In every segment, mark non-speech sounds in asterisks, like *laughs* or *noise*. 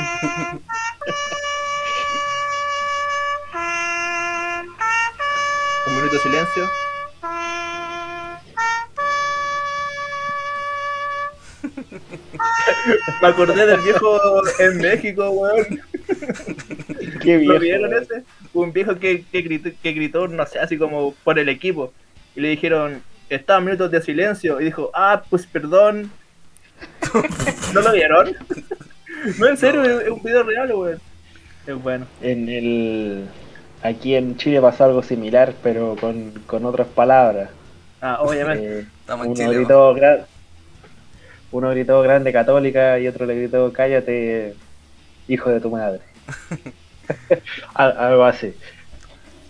*laughs* Un minuto de silencio. *laughs* Me acordé del viejo en México, weón. *laughs* Qué ¿Lo vieron ese? Un viejo que, que, gritó, que gritó, no sé, así como por el equipo. Y le dijeron, estaban minutos de silencio. Y dijo, ah, pues perdón. ¿No lo vieron? No, en serio, es, es un video real, weón. Es bueno. En el aquí en Chile pasó algo similar, pero con, con otras palabras. Ah, obviamente. Eh, Estamos en uno Chile. gritó gra- uno gritó grande católica y otro le gritó cállate hijo de tu madre *laughs* Al- algo así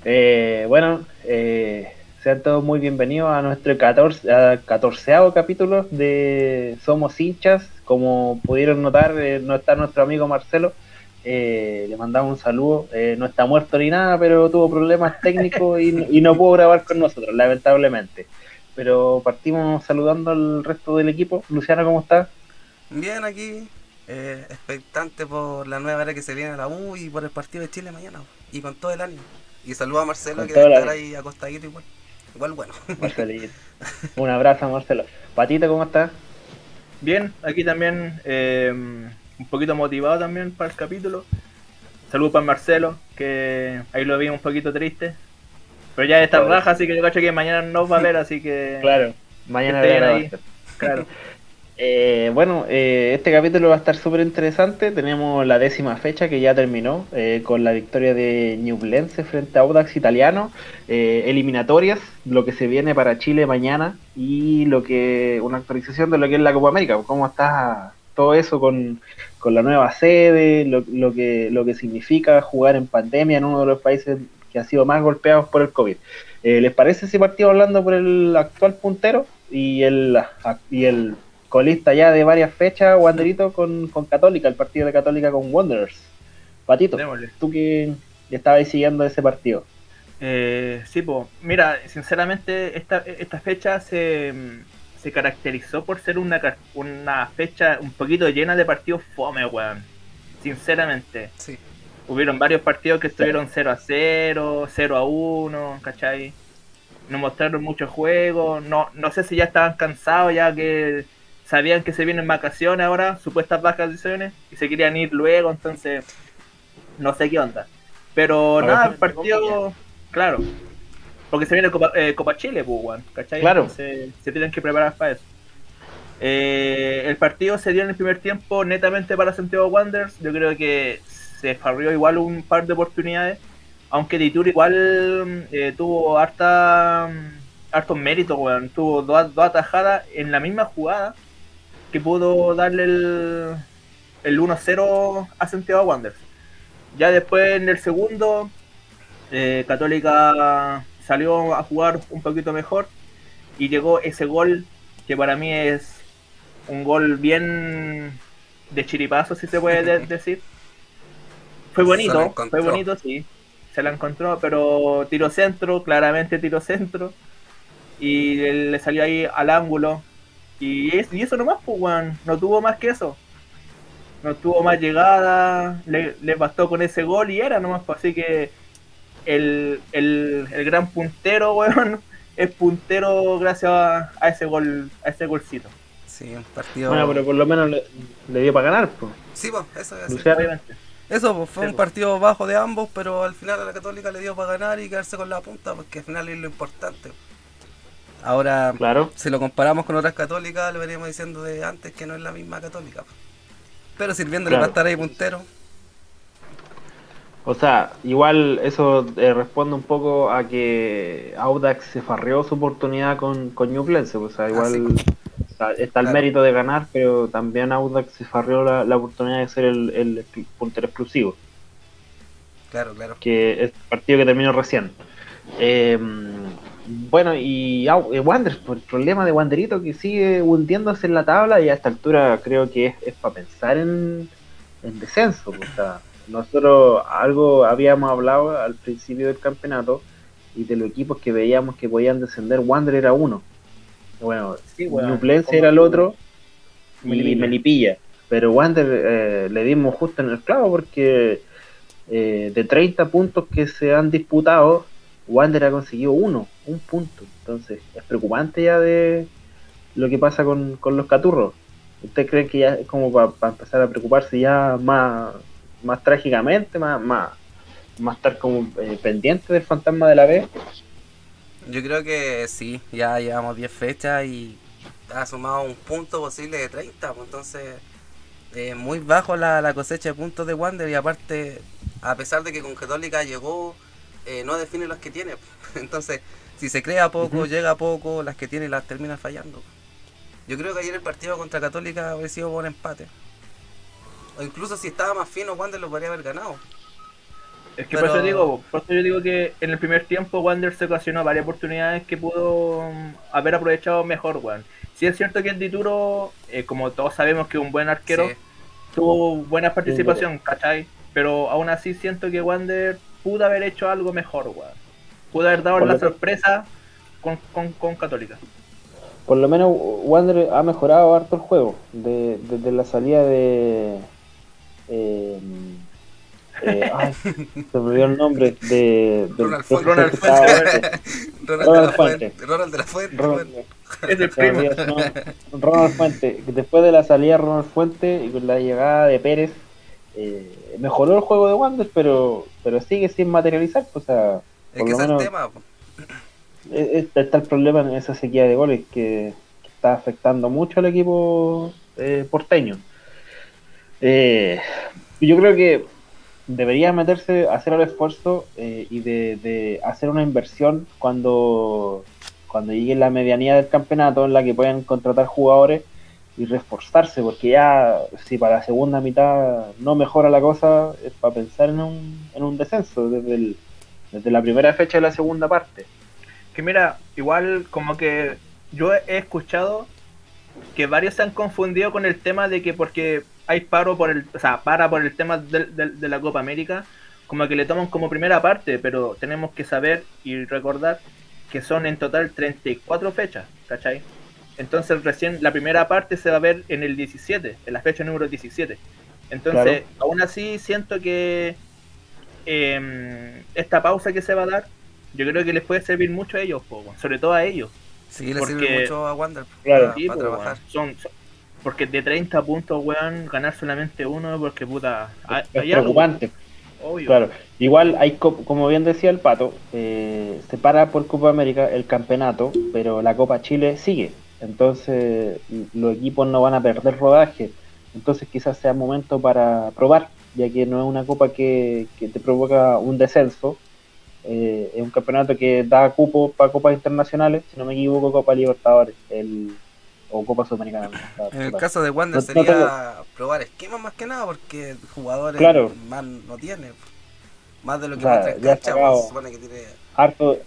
Eh, bueno eh, sean todos muy bienvenidos a nuestro 14 a 14 capítulo de Somos hinchas como pudieron notar eh, no está nuestro amigo Marcelo Eh, le mandamos un saludo Eh, no está muerto ni nada pero tuvo problemas técnicos y, y no pudo grabar con nosotros lamentablemente pero partimos saludando al resto del equipo. Luciano, ¿cómo estás? Bien aquí, eh, expectante por la nueva era que se viene a la U y por el partido de Chile mañana. Y con todo el ánimo. Y saludo a Marcelo Con que debe estar ahí acostadito igual. Igual bueno. Marcelito. Un abrazo, Marcelo. Patita, ¿cómo estás? Bien, aquí también eh, un poquito motivado también para el capítulo. Saludos para Marcelo, que ahí lo vi un poquito triste. Pero ya está Claro. raja, así que yo cacho que mañana no va a ver, así que... Claro, mañana Que ahí. Claro. *laughs* Eh, bueno, eh, este capítulo va a estar súper interesante. Tenemos la décima fecha que ya terminó eh, con la victoria de Ñublense frente a Audax Italiano. Eh, eliminatorias, lo que se viene para Chile mañana y lo que una actualización de lo que es la Copa América. ¿Cómo está todo eso con, con la nueva sede? Lo, lo que, lo que significa jugar en pandemia en uno de los países que ha sido más golpeados por el COVID. Eh, ¿Les parece si partimos hablando por el actual puntero y el, y el colista ya de varias fechas, Wanderito, con, con Católica, el partido de Católica con Wanderers? Patito, Démosle. tú que estabas siguiendo ese partido. Eh, sí, pues, mira, sinceramente esta, esta fecha se, se caracterizó por ser una, una fecha un poquito llena de partidos fome, weón. Sinceramente. Sí. Hubieron varios partidos que estuvieron 0 a 0, 0 a 1, ¿cachai? No mostraron mucho juego, no, no sé si ya estaban cansados, ya que sabían que se vienen vacaciones ahora, supuestas vacaciones, y se querían ir luego, entonces no sé qué onda. Pero Ahora nada, el partido, claro, porque se viene Copa, eh, Copa Chile, pues, ¿cachai? Claro. Entonces se tienen que preparar para eso. Eh, el partido se dio en el primer tiempo netamente para Santiago Wanderers. Yo creo que se farrió igual un par de oportunidades. Aunque Ditur igual eh, tuvo harta, hartos méritos, weón. Tuvo dos, dos atajadas en la misma jugada que pudo darle el, el 1-0 a Santiago Wanderers. Ya después en el segundo, eh, Católica salió a jugar un poquito mejor y llegó ese gol que para mí es un gol bien de chiripazo, si se puede de- *laughs* decir. Fue bonito, fue bonito, sí. Se la encontró, pero tiro centro, claramente tiro centro. Y le salió ahí al ángulo. Y, es- y eso nomás, pues, weón. No tuvo más que eso. No tuvo más llegada. Le, le bastó con ese gol y era nomás, pues. Así que el, el, el gran puntero, *laughs* weón, es puntero gracias a, a ese gol, a ese golcito. Sí, un partido. Bueno, pero por lo menos le, le dio para ganar. Pues. Sí, pues, eso es. Eso, pues, fue Sí, un pues. partido bajo de ambos, pero al final a la Católica le dio para ganar y quedarse con la punta, porque al final es lo importante. Ahora, Claro. si lo comparamos con otras católicas, lo veníamos diciendo de antes que no es la misma católica. Pero sirviéndole Claro. para estar ahí puntero. O sea, igual eso eh, responde un poco a que Audax se farreó su oportunidad con, con Ñublense. O sea, igual sí. sea, está el Claro. mérito de ganar, pero también Audax se farreó la, la oportunidad de ser el, el puntero exclusivo. Claro, claro. que es el partido que terminó recién. Eh, bueno, y Au- eh, Wander, por el problema de Wanderito que sigue hundiéndose en la tabla y a esta altura creo que es, para pensar en, en descenso. pues, o sea, nosotros algo habíamos hablado al principio del campeonato y de los equipos que veíamos que podían descender, Wander era uno. Bueno, Sí, Como- era el otro y Melipilla. Melipilla. pero Wander eh, le dimos justo en el clavo porque eh, de 30 puntos que se han disputado, Wander ha conseguido uno, un punto. Entonces es preocupante ya de lo que pasa con, los caturros. ¿Usted cree que ya es como para empezar a preocuparse ya más, más trágicamente, más, más, más estar como eh, pendiente del fantasma de la B? Yo creo que sí, ya llevamos 10 fechas y ha sumado un punto posible de 30, pues entonces eh, muy bajo la, cosecha de puntos de Wander y aparte, a pesar de que con Católica llegó, eh, no define las que tiene. *laughs* Entonces, si se crea poco, llega poco, las que tiene las termina fallando. Yo creo que ayer el partido contra Católica habría sido buen empate. O incluso si estaba más fino, Wander lo podría haber ganado. Es que por, eso digo, por eso yo digo que en el primer tiempo Wander se ocasionó varias oportunidades que pudo mm, haber aprovechado mejor, Juan. Si es cierto que el Dituro, eh, como todos sabemos que es un buen arquero, tuvo buena participación, ¿cachai? Pero aún así siento que Wander pudo haber hecho algo mejor, weón. Pudo haber dado la sorpresa con, con, Católica. Por lo menos Wander ha mejorado harto el juego. desde la salida de... Eh, eh, *laughs* ay, se me olvidó el nombre de, *laughs* Ronald, Fuente. Ronald, Fuente. Ronald, Fuente. Ronald de la Fuente. Ronald, es el *laughs* primo. Ronald Fuente. Después de la salida de Ronald Fuente y con la llegada de Pérez, eh, mejoró el juego de Wander, pero pero sigue sin materializar. Pues, o sea, es que es el tema. Está el problema en esa sequía de goles que, está afectando mucho al equipo eh, porteño. Eh, yo creo que debería meterse, hacer el esfuerzo eh, y de, hacer una inversión cuando, cuando llegue la medianía del campeonato en la que puedan contratar jugadores y reforzarse, porque ya si para la segunda mitad no mejora la cosa, es para pensar en un, en un descenso desde, desde la primera fecha de la segunda parte. Que mira, igual como que yo he escuchado que varios se han confundido con el tema de que porque hay paro por el, o sea, para por el tema de, la Copa América, como que le toman como primera parte, pero tenemos que saber y recordar que son en total 34 fechas, ¿cachai? Entonces recién la primera parte se va a ver en el 17, en la fecha número 17. Entonces, aún así siento que em, esta pausa que se va a dar, yo creo que les puede servir mucho a ellos, sobre todo a ellos. Sí, les sirve mucho a Wander para, trabajar. Son, porque de 30 puntos, weón, ganar solamente uno, porque puta. Es, preocupante. Claro, igual hay, como bien decía el pato, eh, se para por Copa América el campeonato, pero la Copa Chile sigue. Entonces, los equipos no van a perder rodaje. Entonces, quizás sea momento para probar, ya que no es una copa que, te provoca un descenso. Eh, es un campeonato que da cupo para copas internacionales, si no me equivoco, Copa Libertadores. El, o Copa Sudamericana. En el caso de Wander sería probar esquemas más que nada porque jugadores más no tiene. Más de lo que muestra el cancha, pues, supone que tiene... Harto,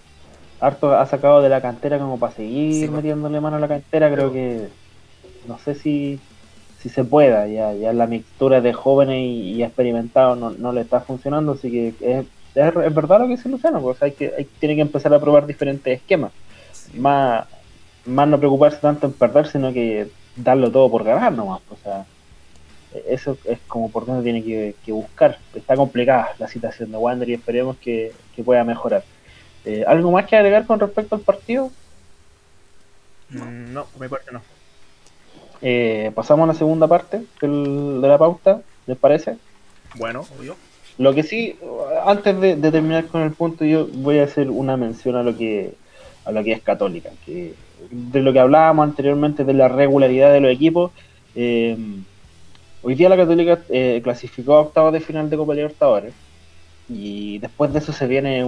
harto ha sacado de la cantera como para seguir pues. metiéndole mano a la cantera, creo que no sé si, si se pueda, ya, ya la mixtura de jóvenes y, experimentados no, no, le está funcionando, así que es, es, verdad lo que dice Luciano, pues hay que, hay, tiene que empezar a probar diferentes esquemas. Más más no preocuparse tanto en perder, sino que darlo todo por ganar nomás. O sea, eso es como por donde tiene que, buscar. Está complicada la situación de Wander y esperemos que, pueda mejorar. Eh, ¿Algo más que agregar con respecto al partido? No, por mi parte no. Eh, pasamos a la segunda parte de la pauta, ¿les parece? Bueno, obvio. Lo que sí, antes de, de, terminar con el punto, yo voy a hacer una mención a lo que a lo que es católica, que de lo que hablábamos anteriormente de la regularidad de los equipos. Eh, hoy día la Católica eh, clasificó a octavos de final de Copa Libertadores y después de eso se viene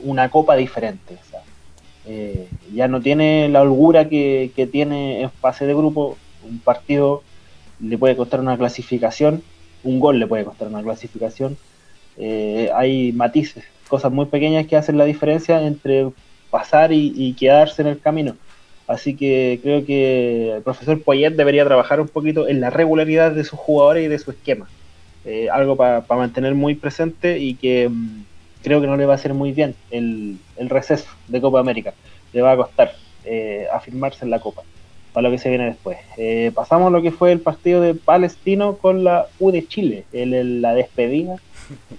una copa diferente. Eh, ya no tiene la holgura que, tiene en fase de grupo. Un partido le puede costar una clasificación, un gol le puede costar una clasificación. hay matices, cosas muy pequeñas que hacen la diferencia entre pasar y, quedarse en el camino. Así que creo que el profesor Poyet debería trabajar un poquito en la regularidad de sus jugadores y de su esquema. Eh, algo para mantener muy presente y que mm, creo que no le va a hacer muy bien el, receso de Copa América. Le va a costar eh, afirmarse en la Copa. Para lo que se viene después. Eh, pasamos a lo que fue el partido de Palestino con la U de Chile, el, la despedida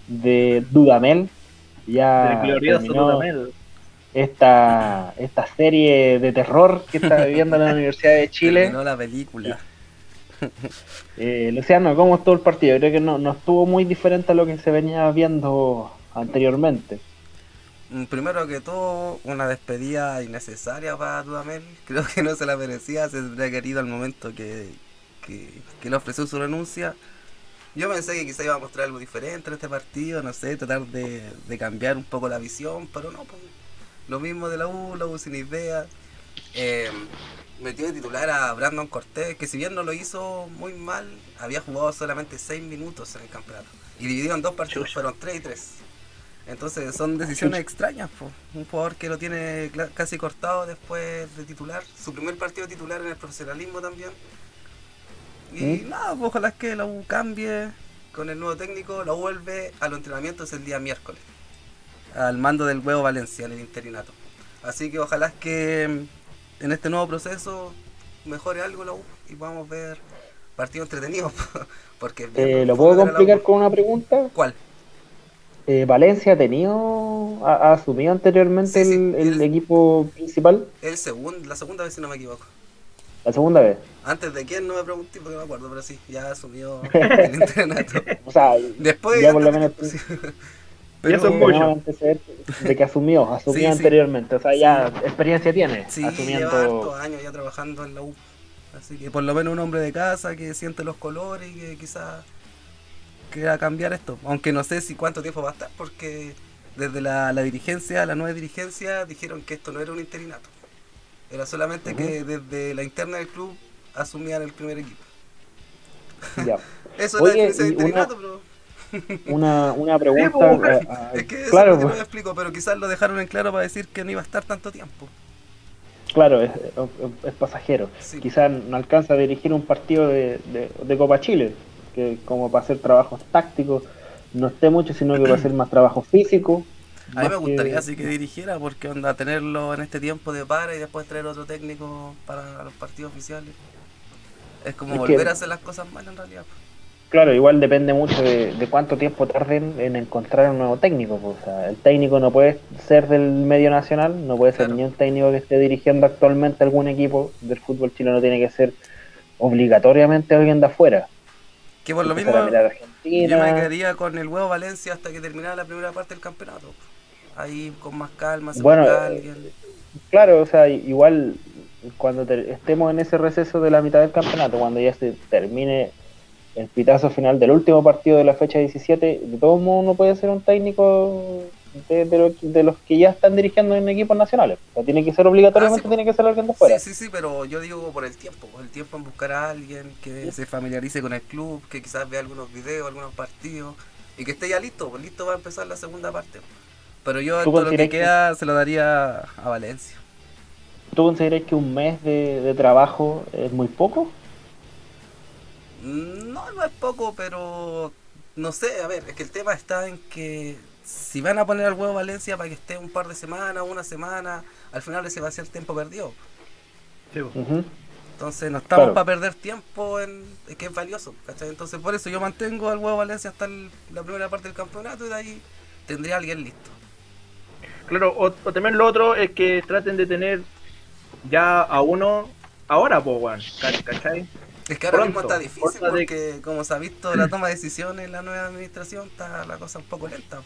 de Dudamel. Ya terminó Esta, esta serie de terror que está viviendo la *laughs* Universidad de Chile. Terminó la película. *laughs* Eh, Luciano, ¿cómo estuvo el partido? Creo que no, no estuvo muy diferente a lo que se venía viendo anteriormente. Mm, primero que todo, una despedida innecesaria para Dudamel. *laughs* Creo que no se la merecía, se tendría querido al momento que, que, le ofreció su renuncia. Yo pensé que quizá iba a mostrar algo diferente en este partido, no sé, tratar de, cambiar un poco la visión, pero no, pues, lo mismo de la U, la U sin idea. Eh, metió de titular a Brandon Cortés, que si bien no lo hizo muy mal, había jugado solamente 6 minutos en el campeonato. Y dividido en dos partidos, fueron 3 y 3. Entonces son decisiones extrañas, un jugador que lo tiene casi cortado después de titular, su primer partido titular en el profesionalismo también. Y ¿Mm? nada, pues, ojalá es que la U cambie con el nuevo técnico, la U vuelve a los entrenamientos el día miércoles, al mando del huevo Valencia, en el interinato. Así que ojalá es que en este nuevo proceso mejore algo la U y podamos ver partidos entretenidos. *laughs* porque eh, ¿Lo puedo complicar con una pregunta? ¿Cuál? Eh, Valencia ha tenido, ha, asumido anteriormente el, equipo principal. El segundo, la segunda vez si no me equivoco. La segunda vez. Antes de quién no me pregunté porque no me acuerdo, pero sí, ya asumió *laughs* el internato. o sea, después ya por lo menos *laughs* pero eso es de que asumió, asumió anteriormente, o sea, ya experiencia tiene. Sí, asumiendo... lleva años ya trabajando en la U. Así que por lo menos un hombre de casa que siente los colores y que quizás a cambiar esto. Aunque no sé si cuánto tiempo va a estar, porque desde la, dirigencia, la nueva dirigencia, dijeron que esto no era un interinato. Era solamente que desde la interna del club asumían el primer equipo. Ya. *laughs* Eso es la diferencia de interinato, pero... Una, una pregunta. Pues, *laughs* es que eso claro, no pues. explico, pero quizás lo dejaron en claro para decir que no iba a estar tanto tiempo. Claro, es, pasajero. Quizás no alcanza a dirigir un partido de, de Copa Chile que como para hacer trabajos tácticos no esté mucho, sino que va a ser más trabajo físico. A mí me gustaría así que dirigiera, porque onda tenerlo en este tiempo de para y después traer otro técnico para los partidos oficiales. Es como volver a hacer las cosas mal en realidad. Claro, igual depende mucho de, cuánto tiempo tarden en encontrar un nuevo técnico. Pues, o sea, el técnico no puede ser del medio nacional, no puede ser ni un técnico que esté dirigiendo actualmente algún equipo del fútbol chileno, tiene que ser obligatoriamente alguien de afuera. Que por lo mismo yo me quedaría con el huevo Valencia hasta que terminara la primera parte del campeonato. Ahí con más calma, se bueno, alguien. Claro, o sea, igual cuando estemos en ese receso de la mitad del campeonato, cuando ya se termine el pitazo final del último partido de la fecha 17, de todo modo no puede ser un técnico de, los que ya están dirigiendo en equipos nacionales. O sea, tiene que ser obligatoriamente, ah, tiene que ser alguien de fuera. Sí, sí, sí, pero yo digo por el tiempo, el tiempo en buscar a alguien que se familiarice con el club, que quizás vea algunos videos, algunos partidos y que esté ya listo, pues listo va a empezar la segunda parte. Pero yo todo lo que queda se lo daría a Valencia. ¿Tú consideras que un mes de, de trabajo es muy poco? No, no es poco, pero no sé, a ver, es que el tema está en que si van a poner al huevo Valencia para que esté un par de semanas, una semana, al final ese va a ser el tiempo perdido. Entonces no estamos para perder tiempo en que es valioso. Entonces por eso yo mantengo al huevo Valencia hasta la primera parte del campeonato y de ahí tendría alguien listo. Claro, o, también lo otro es que traten de tener ya a uno ahora, pues, ¿cachai? Es que ahora mismo está difícil porque, como se ha visto, la toma de decisiones en la nueva administración está la cosa un poco lenta.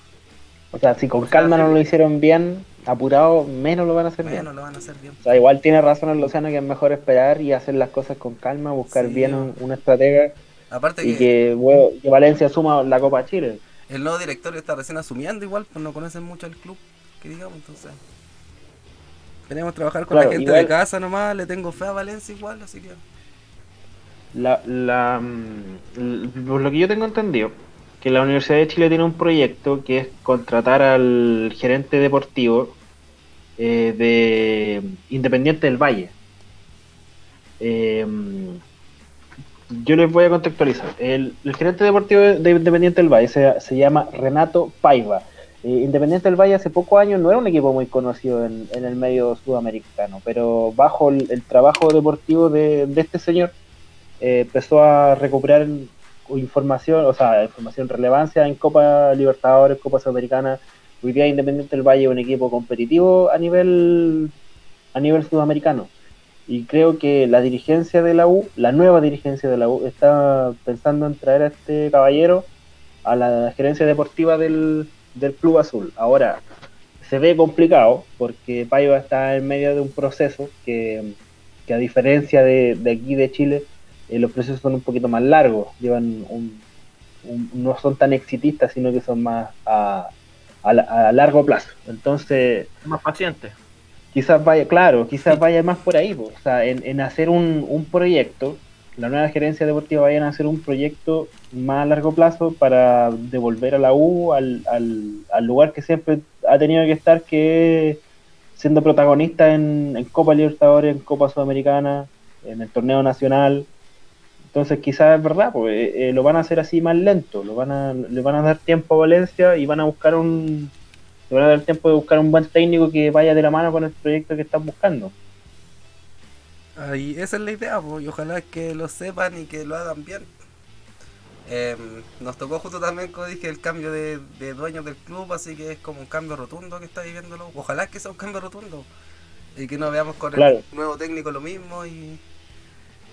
O sea, si con calma no lo hicieron bien, apurado, menos lo van a hacer bien. Menos lo van a hacer bien. O sea, igual tiene razón el Océano que es mejor esperar y hacer las cosas con calma, buscar bien un, una estratega. Aparte y que, Valencia suma la Copa Chile. El nuevo directorio está recién asumiendo igual, pues no conocen mucho el club, que digamos, entonces. Tenemos que trabajar con la gente de casa nomás, le tengo fe a Valencia igual, así que... La, la, mm, por lo que yo tengo entendido, que la Universidad de Chile tiene un proyecto que es contratar al gerente deportivo eh, de Independiente del Valle. Em, yo les voy a contextualizar. El, gerente deportivo de Independiente del Valle se, llama Renato Paiva. eh, Independiente del Valle hace pocos años no era un equipo muy conocido en, el medio sudamericano, pero bajo el, trabajo deportivo de, este señor eh, empezó a recuperar información, o sea, información relevancia en Copa Libertadores, Copa Sudamericana. Hoy día Independiente del Valle es un equipo competitivo a nivel a nivel sudamericano. Y creo que la dirigencia de la U, la nueva dirigencia de la U, está pensando en traer a este caballero a la gerencia deportiva del, del Club Azul. Ahora, se ve complicado porque Paiva está en medio de un proceso que, a diferencia de, aquí de Chile, eh, los procesos son un poquito más largos, llevan un, no son tan exitistas, sino que son más a, a, largo plazo. Entonces... Más paciente. Quizás vaya, claro, quizás vaya más por ahí, o sea, en, en hacer un, un proyecto la nueva gerencia deportiva vayan a hacer un proyecto más a largo plazo para devolver a la U al, al, lugar que siempre ha tenido que estar, que siendo protagonista en, Copa Libertadores, en Copa Sudamericana, en el torneo nacional. Entonces quizás es verdad, pues eh, eh, lo van a hacer así más lento, lo van a, le van a dar tiempo a Valencia y van a buscar un, le van a dar tiempo de buscar un buen técnico que vaya de la mano con el proyecto que están buscando. Ahí, esa es la idea, y ojalá que lo sepan y que lo hagan bien. Em, nos tocó justo también, como dije, el cambio de, dueños del club, así que es como un cambio rotundo que está viviéndolo. Ojalá que sea un cambio rotundo y que no veamos con el nuevo técnico lo mismo y,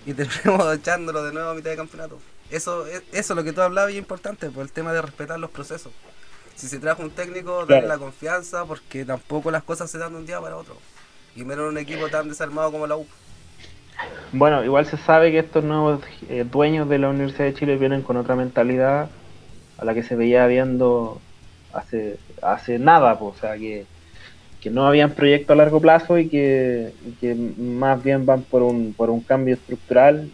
y terminemos *laughs* echándolo de nuevo a mitad de campeonato. Eso, eso es lo que tú hablabas y es importante, por el tema de respetar los procesos. Si se trajo un técnico, darle la confianza, porque tampoco las cosas se dan de un día para otro. Y menos un equipo tan desarmado como la U. Bueno, igual se sabe que estos nuevos eh, dueños de la Universidad de Chile vienen con otra mentalidad a la que se veía viendo hace, hace nada, pues, o sea, que, no habían proyecto a largo plazo y que, más bien van por un, por un cambio estructural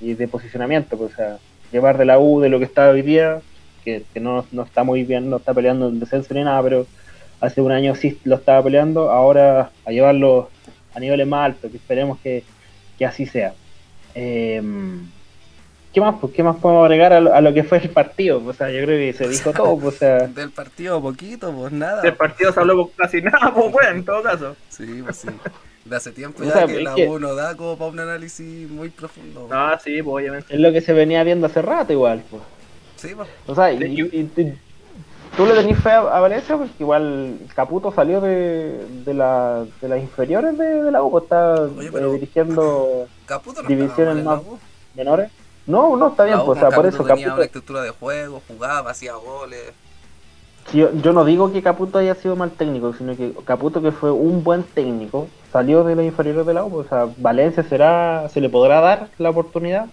y, de posicionamiento, pues, o sea, llevar de la U de lo que está hoy día, que, no, no está muy bien, no está peleando el descenso ni nada, pero hace un año sí lo estaba peleando, ahora a llevarlo a niveles más altos, que esperemos que que así sea. Em, ¿Qué más? Pues, ¿Qué más podemos agregar a lo, que fue el partido? O sea, yo creo que se dijo todo. Pues, o sea... *laughs* Del partido poquito, pues nada. Del partido se habló casi nada, pues bueno, en todo caso. Sí, pues sí. De hace tiempo ya que la uno da como para un análisis muy profundo. Ah, sí, pues obviamente. Es lo que se venía viendo hace rato igual, pues. Sí, pues. O sea, y, ¿Tú le tenés fe a, Valencia? Porque igual Caputo salió de, de, la, de las inferiores de, la U, pues está eh, dirigiendo divisiones más menores. No, no, está bien, pues, o sea, por eso tenía una estructura de juego, jugaba, hacía goles. yo, yo, no digo que Caputo haya sido mal técnico, sino que Caputo, que fue un buen técnico, salió de las inferiores de la U. Pues, o sea, Valencia será, se le podrá dar la oportunidad.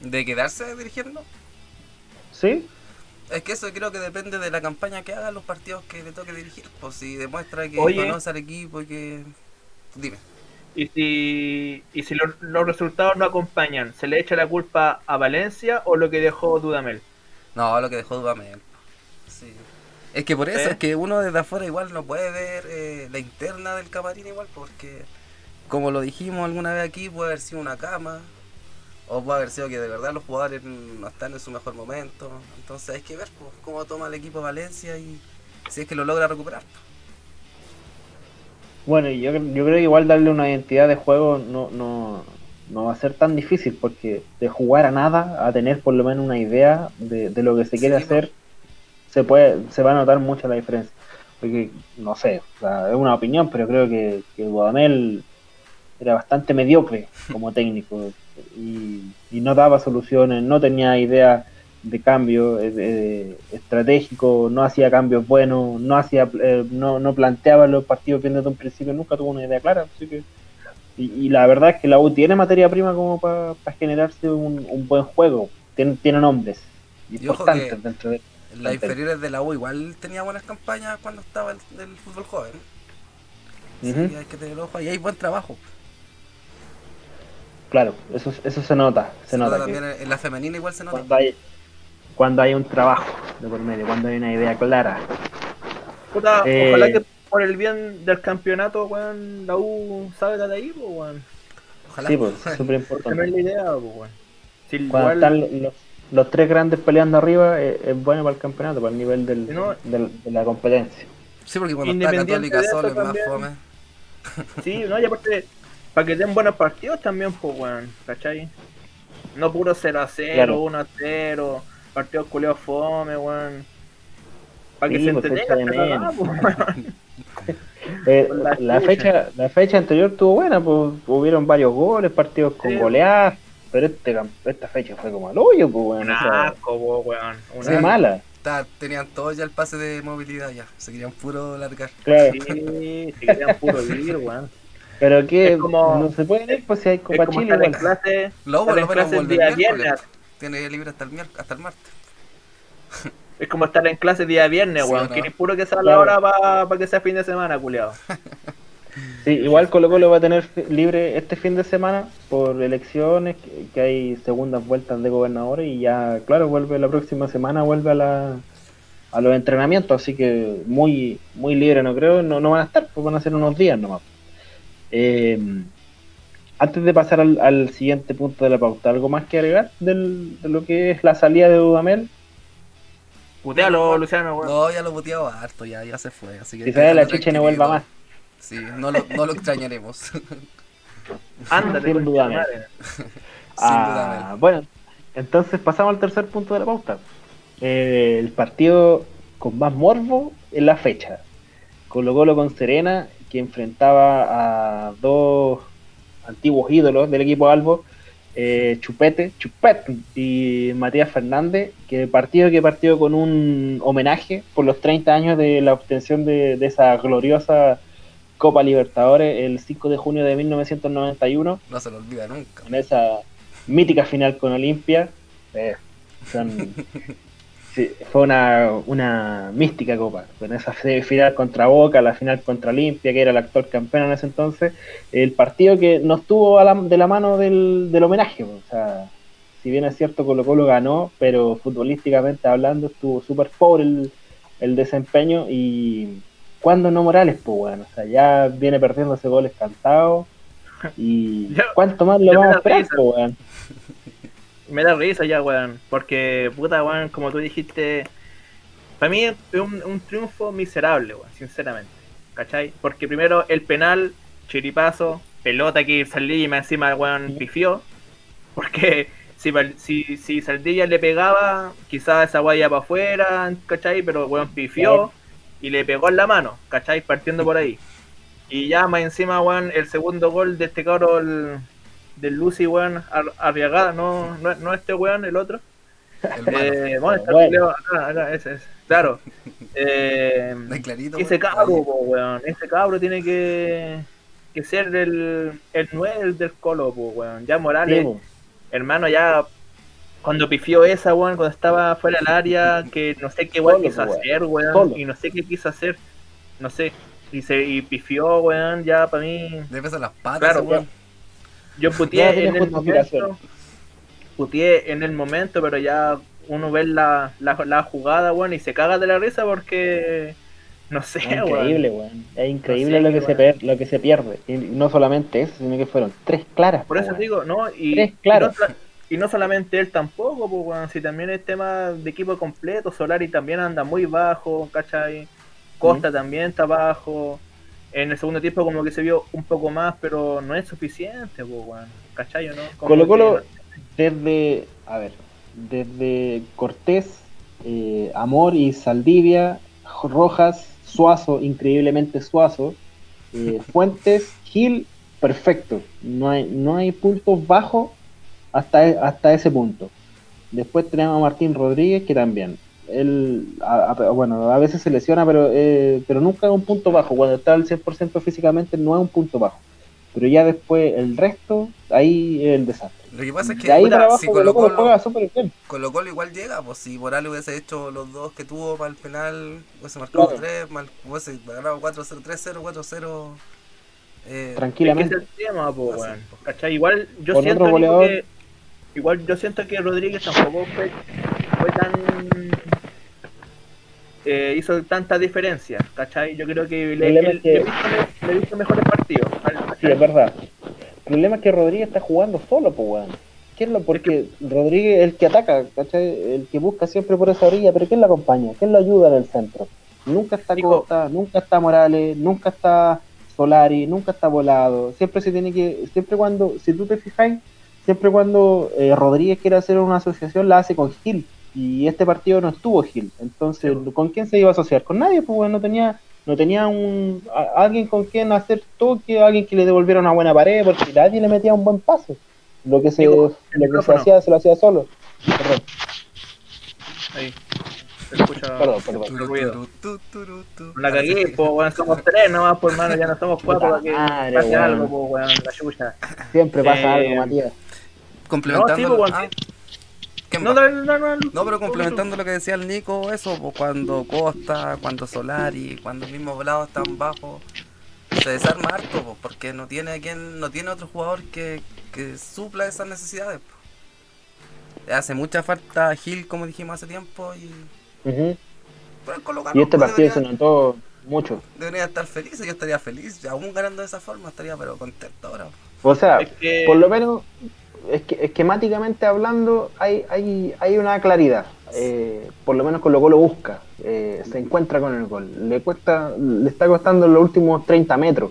¿De quedarse dirigiendo? Sí, es que eso creo que depende de la campaña que haga los partidos que le toque dirigir. Pues si demuestra que conoce al equipo y que. Dime. Y si, y si los, resultados no acompañan, ¿se le echa la culpa a Valencia o lo que dejó Dudamel? No, lo que dejó Dudamel. Sí. Es que por eso, es que uno desde afuera igual no puede ver eh, la interna del camarín igual, porque como lo dijimos alguna vez aquí, puede haber sido una cama, o puede haber sido que de verdad los jugadores no están en su mejor momento. Entonces hay que ver pues, cómo toma el equipo Valencia y si es que lo logra recuperar. Bueno, yo, yo creo que igual darle una identidad de juego no, no, no va a ser tan difícil porque de jugar a nada a tener por lo menos una idea de, lo que se quiere hacer, se puede se va a notar mucho la diferencia. Porque, no sé, es una opinión, pero creo que, que Guadamel era bastante mediocre como técnico y, no daba soluciones, no tenía idea de cambio eh, estratégico, no hacía cambios buenos, no hacía, eh, no, no planteaba los partidos bien desde un principio, nunca tuvo una idea clara. Así que, y, la verdad es que la U tiene materia prima como para generarse un, buen juego, tiene, tiene nombres importantes dentro de las inferiores de la U igual tenía buenas campañas cuando estaba el, fútbol joven. Hay que tener ojo y hay buen trabajo. Claro, eso, eso se nota. Se, nota, también en la femenina igual se nota. Cuando hay, cuando hay un trabajo de por medio, cuando hay una idea clara. Puta, eh, ojalá que por el bien del campeonato, weón, la U sabe de ahí, pues, weón. Ojalá. Sí, pues, *laughs* súper importante. la idea, pues, weón. cuando están los, los tres grandes peleando arriba es, es bueno para el campeonato, para el nivel del, Si no- del- de la competencia. Sí, porque cuando está Católica solo es más también. fome. *laughs* Sí, no, y aparte, para que den buenos partidos también, pues, weón, ¿cachai? No puro 0 a 0, Claro. 1 a 0, partidos culeados fome, weón. Para que Sí, se pues, entretenga de pues, *laughs* weón. Eh, la fecha, la fecha anterior estuvo buena, pues hubieron varios goles, partidos con Sí. goleadas, pero este, esta fecha fue como al hoyo, pues Un bueno, o sea, asco, po, weón. Un fue Sí. mala. Está- tenían todos ya el pase de movilidad ya. Se querían puro largar. Claro. Sí, se querían puro vivir, *laughs* weón. Pero que no se puede ir, pues si hay Es Copa como Chile en clase, Lobo, en clase el día viernes. Tiene libre hasta el, hasta el martes. *laughs* Es como estar en clase día viernes, Sí, weón. ¿o no? Querés puro que sea la hora para que sea fin de semana, culiado. *laughs* Sí, igual Colo Colo va a tener libre este fin de semana por elecciones, que, que hay segundas vueltas de gobernadores y ya, claro, vuelve la próxima semana, vuelve a la a los entrenamientos, así que muy muy libre no creo, no, no van a estar, pues van a ser unos días nomás. Eh, antes de pasar al, al siguiente punto de la pauta, ¿algo más que agregar del- de lo que es la salida de Dudamel? Putealo, Luciano, weón. No, ya lo puteado harto, ya, ya se fue. Así que Si sale la chicha y no vuelva más. Sí, no lo, no lo extrañaremos. Ándate, *laughs* Sin concha duda, de madre. *laughs* Sin Ah, duda. bueno, entonces pasamos al tercer punto de la pauta. Eh, el partido con más morbo en la fecha. Colo Colo con Serena, que enfrentaba a dos antiguos ídolos del equipo Albo, eh, Chupete, Chupet y Matías Fernández, que partido que partió con un homenaje por los 30 años de la obtención de, de esa gloriosa Copa Libertadores el 5 de junio de 1991 No se lo olvida nunca. en esa mítica final con Olimpia. eh, son- *laughs* sí, fue una, una mística copa. En esa final contra Boca, la final contra Olimpia, que era el actual campeón en ese entonces. El partido que nos tuvo a la- de la mano del, del homenaje. O sea, si bien es cierto Colo Colo ganó, pero futbolísticamente hablando estuvo súper pobre el, el desempeño y cuando no Morales, pues bueno, o sea, ya viene perdiendo ese goles cantados *laughs* y cuánto más lo vamos a esperar, pues. Me da risa ya, weón. Porque, puta, weón, como tú dijiste, para mí es un, un triunfo miserable, weón, sinceramente. ¿Cachai? Porque primero el penal, chiripazo, pelota que Saldilla encima, weón, pifió. Porque si, si, si Saldilla le pegaba, quizás esa guaya para afuera, ¿cachai? Pero, weón, pifió y le pegó en la mano, ¿cachai? Partiendo por ahí. Y ya más encima, weón, el segundo gol de este cabro, el, del Lucy, weón, Ar- Arriagada, no, no, no este weón, el otro. El. Eh, bueno, está Bueno. Leo acá, acá, ese es. Claro. *laughs* Eh, clarito, ese cabro, po, weón, ese cabro tiene que, que ser el, el 9 del Colo, po, weón. Ya Morales, Sí, hermano, ya cuando pifió esa, weón, cuando estaba fuera del área, que no sé qué weón quiso weón. hacer, weón, Solo. y no sé qué quiso hacer, no sé. Y, se, y pifió, weón, ya para mí. Le pesan las patas, Claro, ese weón. Yo puteé en el momento. Puteé en el momento, pero ya uno ve la, la, la jugada, weón, y se caga de la risa porque. No sé, Es increíble, weón. Es increíble No sé, lo, que se lo que se pierde. Y no solamente eso, sino que fueron tres claras. Por po, eso weón. digo, ¿no? Y, Tres, y claro. no, sola- y no solamente él tampoco, pues, weón, si también es tema de equipo completo, Solari también anda muy bajo, ¿cachai? Costa también está bajo. En el segundo tiempo como que se vio un poco más, pero no es suficiente, pues, weón. ¿Cachai o no? Como Colo Colo, que- desde, a ver, desde Cortés, eh, Amor y Saldivia, Rojas, Suazo, increíblemente Suazo, eh, *laughs* Fuentes, Gil, perfecto. No hay, no hay puntos bajos hasta, hasta ese punto. Después tenemos a Martín Rodríguez, que también. Él, a- a- bueno, a veces se lesiona, pero, eh, pero nunca es un punto bajo. Cuando está al 100% físicamente, no es un punto bajo. Pero ya después, el resto, ahí es el desastre. Lo que pasa es que para abajo si Colo Colo Colo Colo, juega súper bien. Colo Colo igual llega, pues si Morales hubiese hecho los dos que tuvo para el penal, hubiese marcado Claro. 3, mal, hubiese ganado 4-0, 3-0, 4-0. Eh, Tranquilamente. Es el tema, po. Igual yo Con siento que igual yo siento que Rodríguez tampoco fue, fue tan eh, hizo tanta diferencia, ¿cachai? Yo creo que le, le- es que- le he visto, le he visto mejores partidos. Sí, es verdad. El problema es que Rodríguez está jugando solo, pues, weón. ¿Quién lo, porque Rodríguez es el que ataca, ¿cachai? El que busca siempre por esa orilla, pero ¿quién lo acompaña? ¿Quién lo ayuda en el centro? Nunca está Costa, nunca está Morales, nunca está Solari, nunca está volado. Siempre se tiene que, siempre cuando, si tú te fijas, siempre cuando eh, Rodríguez quiere hacer una asociación, la hace con Gil. Y este partido no estuvo Gil. Entonces, ¿con quién se iba a asociar? Con nadie, pues no tenía, no tenía un alguien con quien hacer toque, alguien que le devolviera una buena pared, porque nadie le metía un buen paso. Lo que se, lo que se hacía, se lo hacía solo. Perdón. Ahí. Se escucha perdón, perdón. ruido. La cagué, pues weón, somos tres nomás, por mano, ya no somos cuatro para que pase algo, pues weón, la chucha. Siempre pasa eh, algo, Matías. Complementando. No, ah, no, no, no, no, pero complementando lo que decía el Nico, eso, pues cuando Costa, cuando Solari, cuando el mismo Volado están bajo, se desarma harto, pues, porque no tiene quien, no tiene otro jugador que, que supla esas necesidades. Pues. Hace mucha falta Gil, como dijimos hace tiempo, y y este partido se notó mucho. Debería estar feliz, yo estaría feliz, aún ganando de esa forma estaría pero contento ahora. O sea, por lo menos esquemáticamente hablando hay, hay, hay una claridad. Eh, por lo menos Colo Colo busca, eh, se encuentra con el gol. Le cuesta, le está costando los últimos 30 metros.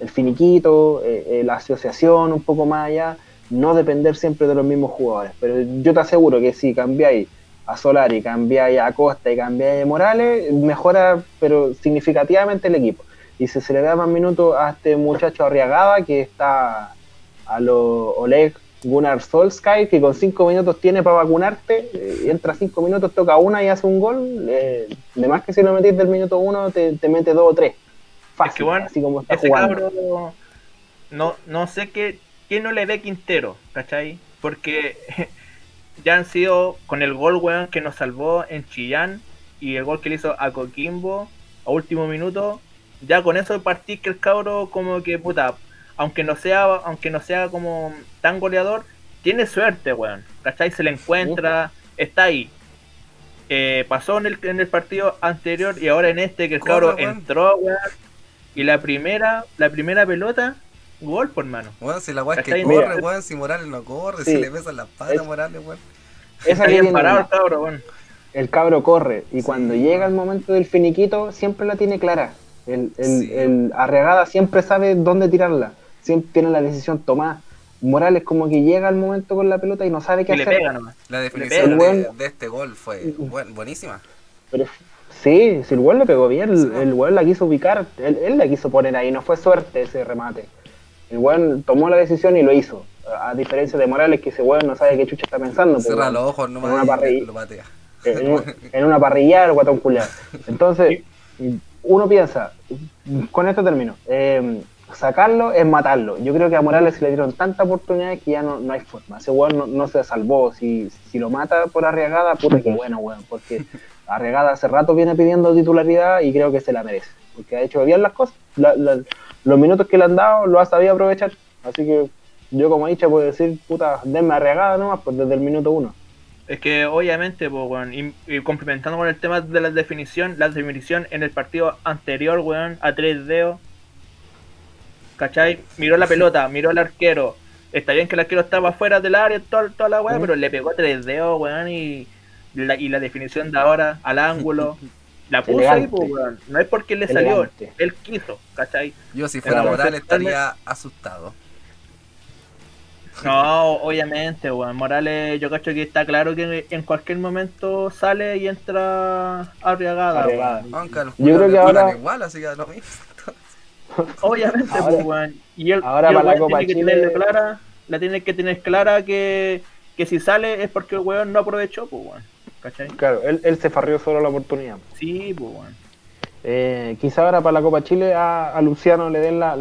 El finiquito, eh, la asociación un poco más allá, no depender siempre de los mismos jugadores. Pero yo te aseguro que si cambiáis a Solari, cambiáis a Costa y cambiáis a Morales, mejora pero significativamente el equipo. Y si se le da más minutos a este muchacho Arriagada que está a lo Oleg Gunnar Solskjaer, que con cinco minutos tiene para vacunarte, eh, entra cinco minutos, toca una y hace un gol, eh, de más que si lo metís del minuto uno, te, te mete dos o tres. Fácil, así como está jugando. no, no sé qué, qué no le ve Quintero, ¿cachai? Porque *laughs* ya han sido con el gol, weón, que nos salvó en Chillán y el gol que le hizo a Coquimbo a último minuto, ya con eso partí que el cabro como que puta, aunque no sea, aunque no sea como tan goleador, tiene suerte, weón. ¿Cachai? Se le encuentra, está ahí. Eh, pasó en el, en el partido anterior y ahora en este que el cabro entró, weón. Y la primera, la primera pelota Gol, por mano. Bueno, si la weá es que corre, weón, si Morales no corre, si le besan la espalda a Morales, weón. Esa bien parado el cabro, weón. El cabro corre y cuando llega el momento del finiquito siempre la tiene clara. El, el, el, Arregada siempre sabe dónde tirarla, siempre tiene la decisión tomada. Morales como que llega al momento con la pelota y no sabe qué hacer. Le pega La definición de, de, este gol fue buenísima. Pero sí, si el gol le pegó bien, el, el la quiso ubicar, él, él la quiso poner ahí, no fue suerte ese remate el weón tomó la decisión y lo hizo. A diferencia de Morales, que ese weón no sabe qué chucha está pensando. Cierra los ojos, no en una parrilla, lo *laughs* En, una parrilla, el guatón culiado. *laughs* Entonces, uno piensa, con esto termino. Eh, sacarlo es matarlo. Yo creo que a Morales se le dieron tantas oportunidades que ya no, no hay forma. Ese weón no, se salvó. Si, si lo mata por arriesgada, puta que bueno, weón. Porque *laughs* arriesgada hace rato viene pidiendo titularidad y creo que se la merece. Porque ha hecho bien las cosas los minutos que le han dado lo ha sabido aprovechar. Así que yo como dicha puedo decir, puta, denme arriagada nomás, pues desde el minuto uno. Es que obviamente, pues, weón, y, complementando con el tema de la definición, la definición en el partido anterior, weón, a tres dedos, ¿cachai? Miró la pelota, miró al arquero. Está bien que el arquero estaba fuera del área, toda, toda la weá, pero le pegó tres dedos, weón, y la, y la definición de ahora al ángulo. *laughs* La puso ahí, pues, weón. No es porque le salió, él quiso, ¿cachai? Yo si fuera Morales estaría asustado. No, obviamente, weón. Morales, yo cacho que está claro que en cualquier momento sale y entra arriagada. yo creo que ahora igual, así que lo mismo. Obviamente, pues, weón. Y él, ahora para la Copa tiene Chile... que clara, la tiene que tener clara que, que si sale es porque el weón no aprovechó, pues, weón. Claro, él, se farrió solo la oportunidad. Sí, pues bueno. Eh, quizá ahora para la Copa Chile a, Luciano le den la,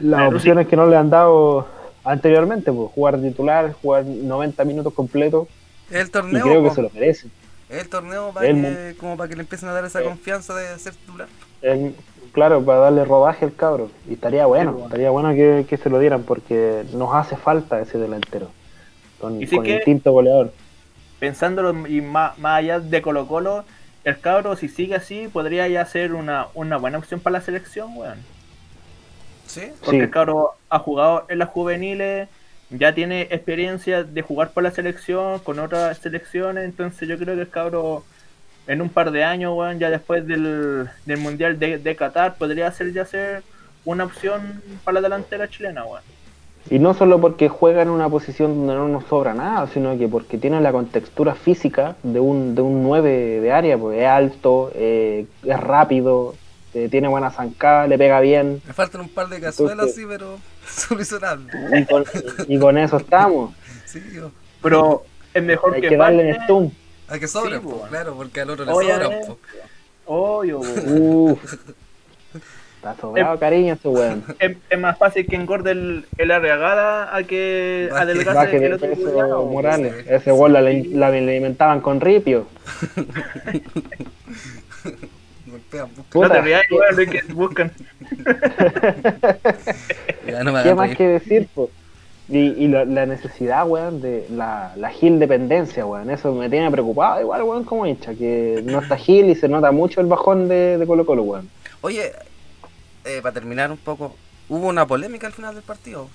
las opciones que no le han dado anteriormente, pues jugar titular, jugar 90 minutos completos. El torneo. Y creo que se lo merece. El torneo para que, como para que le empiecen a dar esa eh. confianza de ser titular. Claro, para darle rodaje al cabro. Y estaría bueno, estaría bueno que, se lo dieran porque nos hace falta ese delantero. Con, ¿Y con instinto goleador pensándolo y más, allá de Colo Colo, el cabro si sigue así podría ya ser una, buena opción para la selección, weón. ¿Sí? Porque el cabro ha jugado en las juveniles, ya tiene experiencia de jugar por la selección, con otras selecciones, entonces yo creo que el cabro en un par de años, weón, ya después del, del Mundial de, de Qatar, podría ser ya ser una opción para la delantera chilena, weón. Y no solo porque juega en una posición donde no nos sobra nada, sino que porque tiene la contextura física de un, de un 9 de área, pues es alto, eh, es rápido, eh, tiene buena zancada, le pega bien. Me faltan un par de cazuelas, Entonces- sí, pero *laughs* solucionable. Y con, y con eso estamos. *laughs* Sí, yo. Pero es mejor Hay que, que darle en falte- Hay que sobren, Sí, po, pues. claro, porque al otro le sobran, po. Obvio. Uf. Está sobrado cariño ese weón. es, es más fácil que engorde el, el arreagada a que Baje- adelgace Baje el otro peso culiao, Morales. sí. Ese weón la, la alimentaban con ripio. *laughs* Golpean, buscan. No te rías, weón, lo que buscan. *laughs* Ya no me ¿Qué más que decir, po? Y, y la, la necesidad, weón, de la, la Gil dependencia, weón. Eso me tiene preocupado igual, weón, como hincha. Que no está Gil y se nota mucho el bajón de, de Colo Colo, weón. Oye, eh, para terminar un poco, hubo una polémica al final del partido.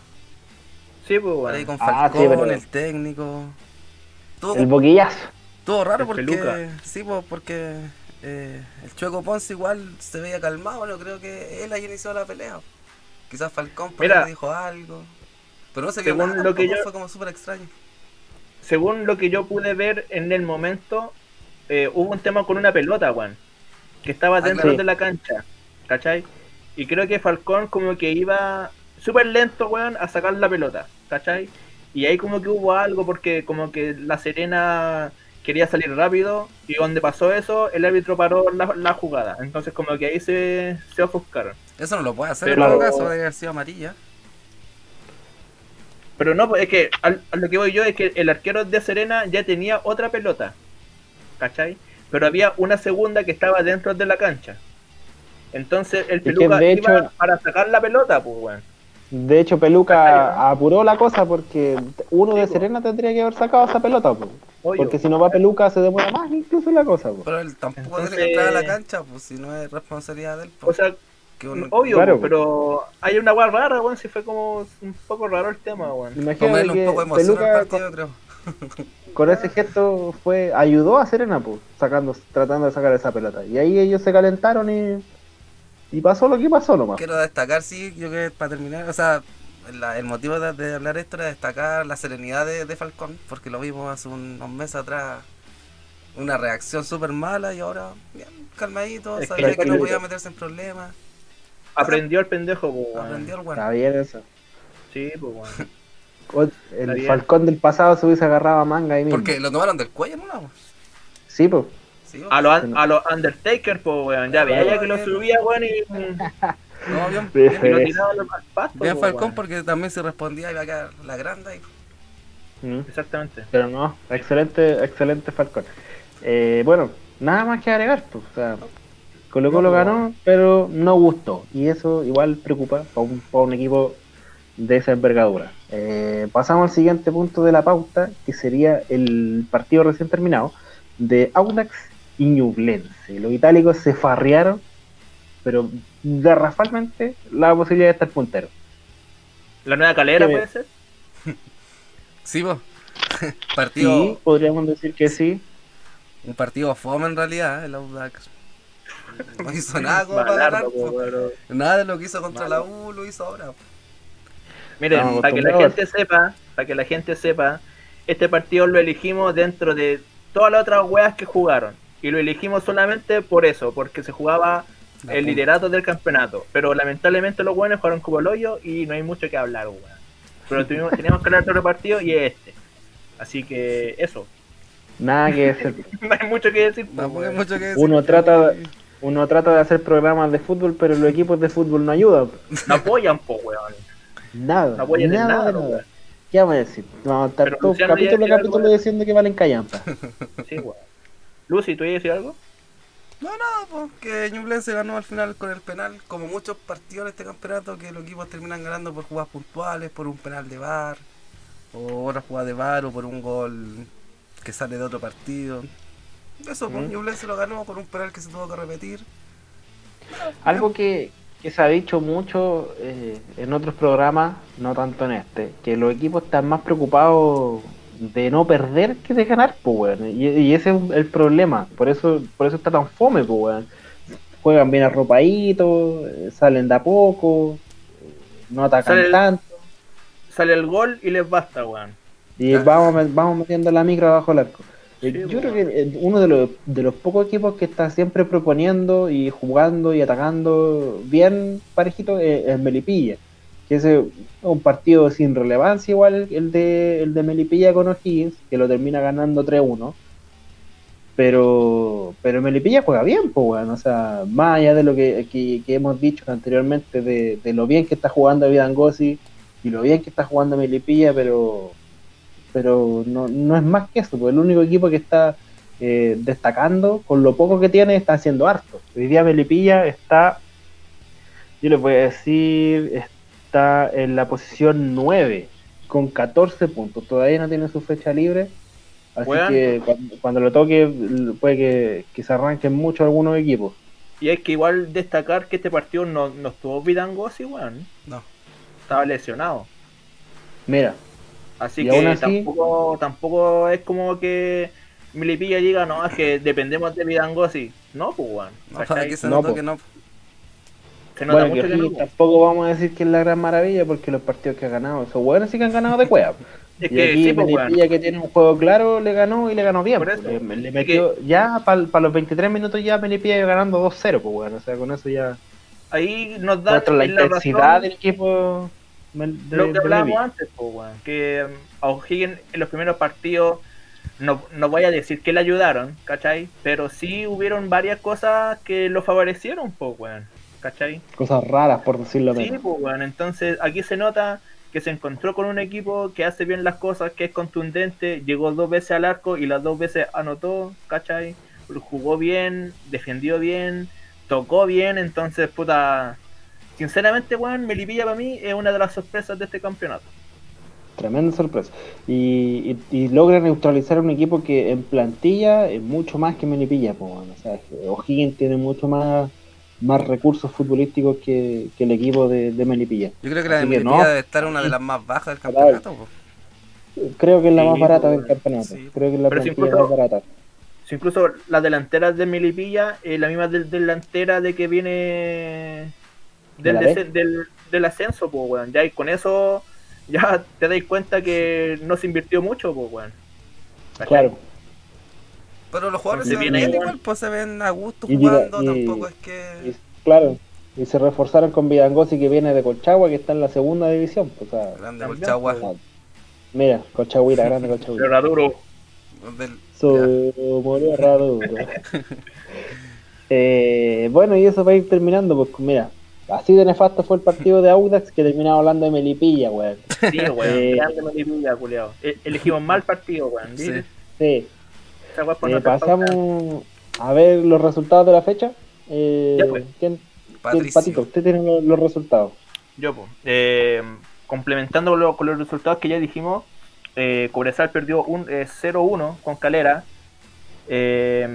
Sí, pues, Por ahí weón. con Ah, sí, Falcón, pero- el técnico. El boquillazo. estuvo raro el porque. peluca. Sí, pues, porque eh, el Chueco Ponce igual se veía calmado. No creo que él haya iniciado la pelea. Quizás Falcón por Mira. le dijo algo. Pero no Según nada, lo que yo- fue como súper extraño. Según lo que yo pude ver en el momento, eh, hubo un tema con una pelota, weón. Que estaba Ah, dentro claro. de la cancha. ¿Cachai? Y creo que Falcón como que iba súper lento, weón, a sacar la pelota. ¿Cachai? Y ahí como que hubo algo porque como que la Serena quería salir rápido y donde pasó eso, el árbitro paró la, la jugada. Entonces como que ahí se, se ofuscaron. Eso no lo puede hacer Pero- en todo caso, debe haber sido amarilla. Pero no, pues, es que al- a lo que voy yo es que el arquero de Serena ya tenía otra pelota. ¿Cachai? Pero había una segunda que estaba dentro de la cancha. Entonces el que peluca de iba hecho- para sacar la pelota, pues, weón. De hecho, Peluca apuró la cosa porque uno de Sí, po. Serena tendría que haber sacado esa pelota, po. Obvio. Porque si no va Peluca se demora más incluso la cosa, po. Pero él tampoco Entonces- tiene que entrar a la cancha, pues si no es responsabilidad de él. O pues, sea, obvio, Claro, pues, pero hay una weá rara, weón, si fue como un poco raro el tema, weón. Imagínate Ponerle un que poco de emoción al Peluca partido, creo. *laughs* con, ese gesto fue ayudó a Serena, po, sacando, tratando de sacar esa pelota. Y ahí ellos se calentaron y, y pasó lo que pasó nomás. Quiero destacar, sí, yo que para terminar, o sea, la- el motivo de, de hablar esto era destacar la serenidad de, de Falcón, porque lo vimos hace unos meses atrás, una reacción súper mala y ahora, bien, calmadito, sabía que no podía meterse en problemas, Aprendió el pendejo, pues, weón. aprendió el Está bueno. bien eso. Sí, pues, weón. *laughs* Está El bien. Falcón del pasado se hubiese agarrado a manga ahí mismo. Porque lo tomaron del cuello, ¿no? Sí, pues. Sí, A los a los Undertaker, pues, weón. Ya veía que lo subía, weón, y, no, bien, bien, lo tiraba pues, Falcón weón. porque también se respondía iba a quedar la grande y Mm. Exactamente. Pero no, excelente, excelente Falcón. Eh, bueno, nada más que agregar, pues, o sea, Colo Colo No, ganó, pero no gustó. Y eso igual preocupa para un, equipo de esa envergadura. Eh, pasamos al siguiente punto de la pauta, que sería el partido recién terminado de Audax y Ñublense. Los itálicos se farrearon, pero garrafalmente la posibilidad de estar puntero. La nueva calera puede ser. *laughs* Sí, vos. *laughs* partido, Sí, podríamos decir que sí. un partido fome en realidad, el Audax. *laughs* No hizo nada como para ganar. Nada de lo que hizo contra la U lo hizo ahora. Miren, para que la gente sepa, para que la gente sepa, este partido lo elegimos dentro de todas las otras weas que jugaron. Y lo elegimos solamente por eso, porque se jugaba La el punta. liderato del campeonato. Pero lamentablemente los buenos jugaron como el hoyo y no hay mucho que hablar, weón. Pero tuvimos, *laughs* teníamos que hablar de otro partido y es este. Así que eso. Nada que decir. *laughs* No hay mucho que decir. pues, Tampoco hay mucho que decir. Uno trata, uno trata de hacer programas de fútbol, pero los equipos de fútbol no ayudan. No apoyan, po, weón. Nada, No apoyan en nada, de weón. ¿Qué vamos a decir? Vamos a estar Pero todo Luciano ya capítulo a capítulo algo. diciendo que valen callampa. *laughs* Sí, weón. Lucy, ¿tú ibas a decir algo? No, nada, pues que Ñublense ganó al final con el penal, como muchos partidos en este campeonato que los equipos terminan ganando por jugadas puntuales, por un penal de bar, o otra jugada de bar, o por un gol que sale de otro partido. Eso, pues Mm. Ñublense lo ganó con un penal que se tuvo que repetir. Algo que, que se ha dicho mucho eh, en otros programas, no tanto en este, que los equipos están más preocupados de no perder que de ganar, pues, weón. Y, y ese es el problema. Por eso, por eso está tan fome, pues, weón. Juegan bien arropaditos, eh, salen de a poco, eh, no atacan Sale el- tanto. Sale el gol y les basta, weón. Y vamos, vamos metiendo la micro abajo el arco. Eh, Yo creo que eh, uno de los, de los pocos equipos que está siempre proponiendo y jugando y atacando bien parejito es, es Melipilla. Que es eh, un partido sin relevancia igual el de, el de Melipilla con O'Higgins, que lo termina ganando 3-1. Pero, pero Melipilla juega bien, pues, weón. O sea, más allá de lo que, que- que hemos dicho anteriormente, de, de lo bien que está jugando Vidangosi y lo bien que está jugando Melipilla, pero pero no, no es más que eso, porque el único equipo que está eh, destacando, con lo poco que tiene, está haciendo harto. Hoy día Melipilla está, yo les voy a decir, está en la posición 9, con 14 puntos. Todavía no tiene su fecha libre, así que cuando, cuando lo toque, puede que, que se arranquen mucho algunos equipos. Y hay que igual destacar que este partido no, no estuvo Vidangosi, weón. No. Estaba lesionado. Mira, Así Y que así- tampoco, tampoco es como que Milipilla diga, no, es que dependemos de Vidangosi. No, pues, weón. No, ¿cachai? para que se No, po. que no. Se nota bueno, que mucho que O'Higgins no. tampoco vamos a decir que es la gran maravilla, porque los partidos que ha ganado, esos buenos sí que han ganado de cueva. Es y que aquí sí, pues, weón. Melipilla que tiene un juego claro le ganó y le ganó bien. Por pues. eso. Le, le metió ya para los 23 minutos ya Melipilla iba ganando 2-0, pues bueno, o sea, con eso ya Ahí nos da la la intensidad razón del equipo de, lo que hablábamos antes, pues. Que a O'Higgins en los primeros partidos, no, no voy a decir que le ayudaron, ¿cachai? Pero sí hubieron varias cosas que lo favorecieron, pues, weón. ¿Cachai? Cosas raras, por decirlo Sí, menos. pues, weón. Entonces aquí se nota que se encontró con un equipo que hace bien las cosas, que es contundente, llegó dos veces al arco y las dos veces anotó, ¿cachai? Jugó bien, defendió bien, tocó bien, entonces, puta... Sinceramente, weón, Melipilla para mí es una de las sorpresas de este campeonato. Tremenda sorpresa. Y, y, y logra neutralizar a un equipo que en plantilla es mucho más que Melipilla, pues bueno. O sea, O'Higgins tiene mucho más, más recursos futbolísticos que, que el equipo de, de Melipilla. Yo creo que la de Así Melipilla no. debe estar una de las más bajas del campeonato. Creo que es la Sí, más barata del campeonato. sí. Creo que es la Pero si plantilla incluso- más barata. Si incluso las delanteras de Melipilla, eh, la misma del- delantera de que viene ¿De del, la dese- B? del, del ascenso, pues, weón. Ya, y con eso ya te dais cuenta que no se invirtió mucho, pues, weón. Claro. Pero los jugadores Se se ven bien igual. pues se ven a gusto Y jugando, y- tampoco es que... Y, claro. Y se reforzaron con Vidangosi que viene de Colchagua, que está en la segunda división. pues, o sea, Grande También, Colchagua. pues. mira, Colchagüita, grande Colchagüita. Pero era duro. del- Somos raro. *laughs* eh, bueno, y eso va a ir terminando, pues mira, así de nefasto fue el partido de Audax que terminaba hablando de Melipilla, weón. Sí, weón. Eh. Grande Melipilla, culiao. E- Elegimos mal partido, weón. Sí. Sí, eh, pasamos a ver los resultados de la fecha. Eh, Ya, pues. ¿quién. Patito, usted tiene los, los resultados. Yo, pues, eh, complementando lo- con los resultados que ya dijimos, eh, Cobresal perdió un eh, 0-1 con Calera. Eh,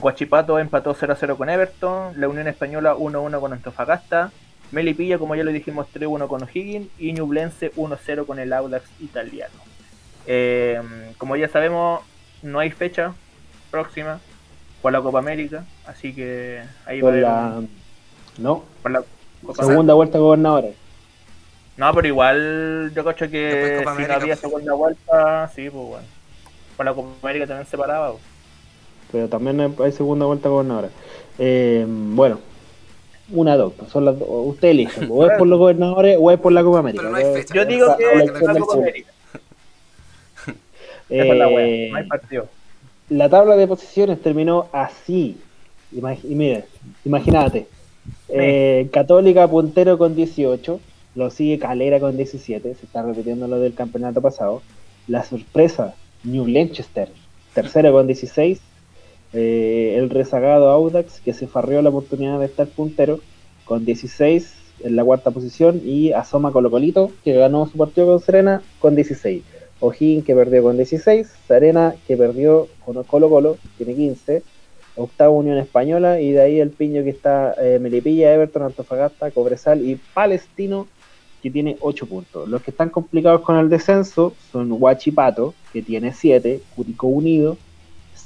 Guachipato empató 0-0 con Everton. La Unión Española 1-1 con Antofagasta. Melipilla, como ya lo dijimos, 3-1 con O'Higgins. Y Ñublense 1-0 con el Audax italiano. Eh, como ya sabemos, no hay fecha próxima por la Copa América. Así que ahí va a Por haber la, no, por la Copa segunda vuelta gobernadores. No, pero igual yo cacho que si no América, había segunda vuelta, sí, pues bueno. Para la Copa América también se paraba. pues. pero también hay- hay segunda vuelta gobernadora. Eh, bueno, una dos, pues, son las dos. Usted elige, o es por los gobernadores o es por la Copa América. Pero no hay Yo- fecha. Yo digo que la es elección la Copa. América. La Eh, wea, no hay partido. la tabla de posiciones terminó así. Imag- y mire, imagínate. Eh, Católica puntero con 18, lo sigue Calera con 17, se está repitiendo lo del campeonato pasado. La sorpresa, New Lanchester, tercero con 16. Eh, el rezagado Audax, que se farrió la oportunidad de estar puntero, con 16 en la cuarta posición. Y asoma Colo Colito, que ganó su partido con Serena, con 16. O'Higgins que perdió con 16, Serena que perdió con Colo Colo, tiene 15, octavo Unión Española y de ahí el piño que está eh, Melipilla, Everton, Antofagasta, Cobresal y Palestino que tiene 8 puntos. Los que están complicados con el descenso son Huachipato, que tiene 7, Curicó Unido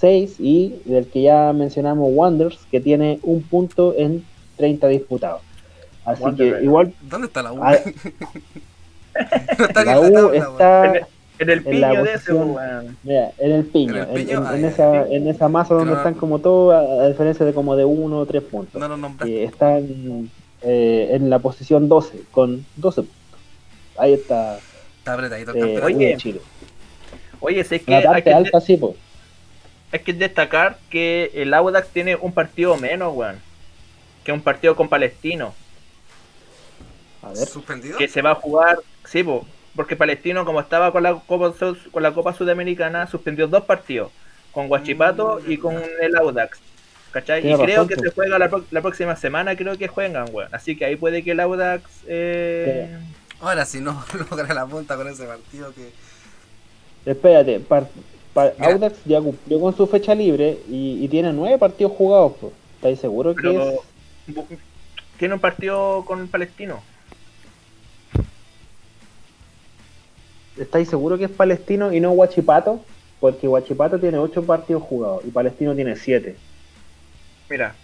6 y del que ya mencionamos Wanderers, que tiene un punto en 30 disputados. Así que igual... ¿Dónde está la U? Ah, *laughs* no está la en U tabla, está En el en piño de ese, mira, en el piño, En el en, piño, en- en esa, en esa masa donde Claro. están como todos, a, a diferencia de como de uno o tres puntos. No nombraste. que están eh, en la posición 12 con 12 puntos. Ahí está Está apretadito el eh, campeonato. Oye, Chile. Oye, si es que La parte que, alta sí, pues. Hay que destacar que el Audax tiene un partido menos, weón. Que un partido con Palestino. A ver. ¿Suspendido? Que se va a jugar, sí, po, porque Palestino, como estaba con la Copa, con la Copa Sudamericana, suspendió dos partidos. Con Guachipato Mm, y con el Audax. ¿Cachai? Tiene y creo que se juega la, próxima semana, creo que juegan, weón. Así que ahí puede que el Audax... Eh... Ahora si no *laughs* logra la punta con ese partido que... Espérate, par- par- Mira. Audax ya cumplió con su fecha libre y, y tiene nueve partidos jugados. Pues. ¿Estáis seguros que Pero es? tiene un partido con Palestino. ¿Estáis seguros que es Palestino y no Huachipato? Porque Huachipato tiene ocho partidos jugados y Palestino tiene siete. Mira.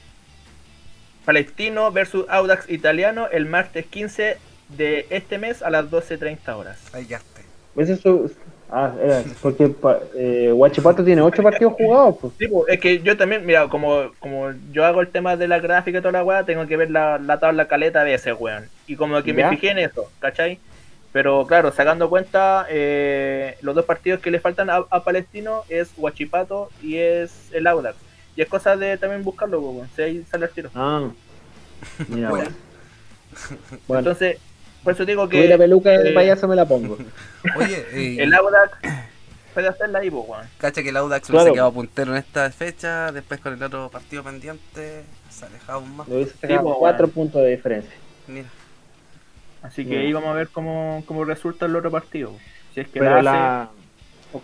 Palestino versus Audax italiano el martes 15 de este mes a las 12.30 horas. Ahí ya esté. Ese es su- Ah, era, porque pa- eh, Huachipato tiene ocho partidos jugados. Pues. Sí, pues, es que yo también, mira, como, como yo hago el tema de la gráfica y toda la weá, tengo que ver la, la tabla caleta de ese weón. Y como que ¿Ya? me fijé en eso, ¿cachai? Pero claro, sacando cuenta, eh, los dos partidos que le faltan a, a Palestino es Huachipato y es el Audax. Y es cosa de también buscarlo, pues, weón, si ahí sale el tiro. Ah, mira, bueno. Bueno, Entonces, por eso digo tuve la que peluca de eh, payaso me la pongo. *laughs* Oye, eh, el Audax puede hacerla ahí, pues, weón. cacha que el Audax Claro. hubiese quedado puntero en esta fecha, después con el otro partido pendiente se alejaba aún más. Le hubiese Sí, sacado pues, cuatro bueno. puntos de diferencia. Mira, Así que ahí vamos a ver cómo, cómo resulta el otro partido. Si es que Pero la hace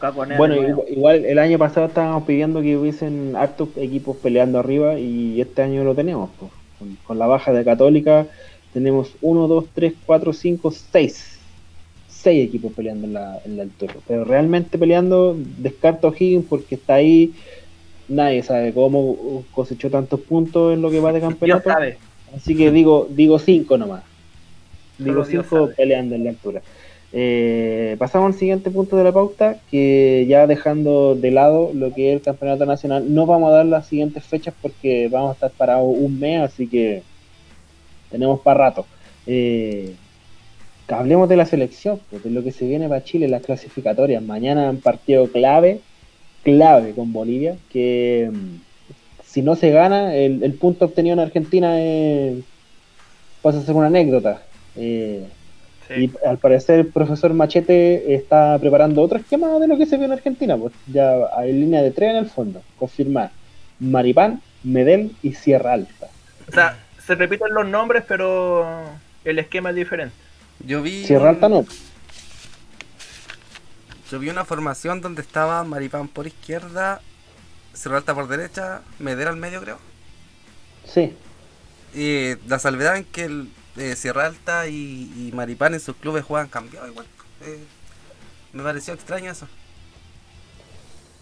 la, Bueno, igual, igual el año pasado estábamos pidiendo que hubiesen hartos equipos peleando arriba y este año lo tenemos. pues. Con, con la baja de Católica tenemos 1, 2, 3, 4, 5, 6. 6 equipos peleando en la, en la altura. Pero realmente peleando, descarto a Higgins porque está ahí. Nadie sabe cómo cosechó tantos puntos en lo que va de Dios campeonato. sabe. Así que digo digo 5 nomás. Digo Solo Dios 5 sabe. peleando en la altura. Eh, pasamos al siguiente punto de la pauta, que ya dejando de lado lo que es el campeonato nacional, no vamos a dar las siguientes fechas porque vamos a estar parados un mes, así que tenemos para rato. Eh, hablemos de la selección, pues, de lo que se viene para Chile, las clasificatorias. Mañana un partido clave, clave con Bolivia, que mm, si no se gana, el, el punto obtenido en Argentina es, pasa a ser una anécdota. Eh, Sí. y al parecer el profesor Machete está preparando otro esquema de lo que se vio en Argentina. Pues ya hay línea de tres en el fondo. Confirmar. Maripán, Medel y Sierra Alta. O sea, se repiten los nombres, pero el esquema es diferente. yo vi, Sierra Alta no. yo vi una formación donde estaba Maripán por izquierda, Cerro Alta por derecha, Medera al medio creo. Sí. Y la salvedad en que el, eh, Sierra Alta y, y Maripán en sus clubes juegan cambiado igual. Eh, me pareció extraño eso.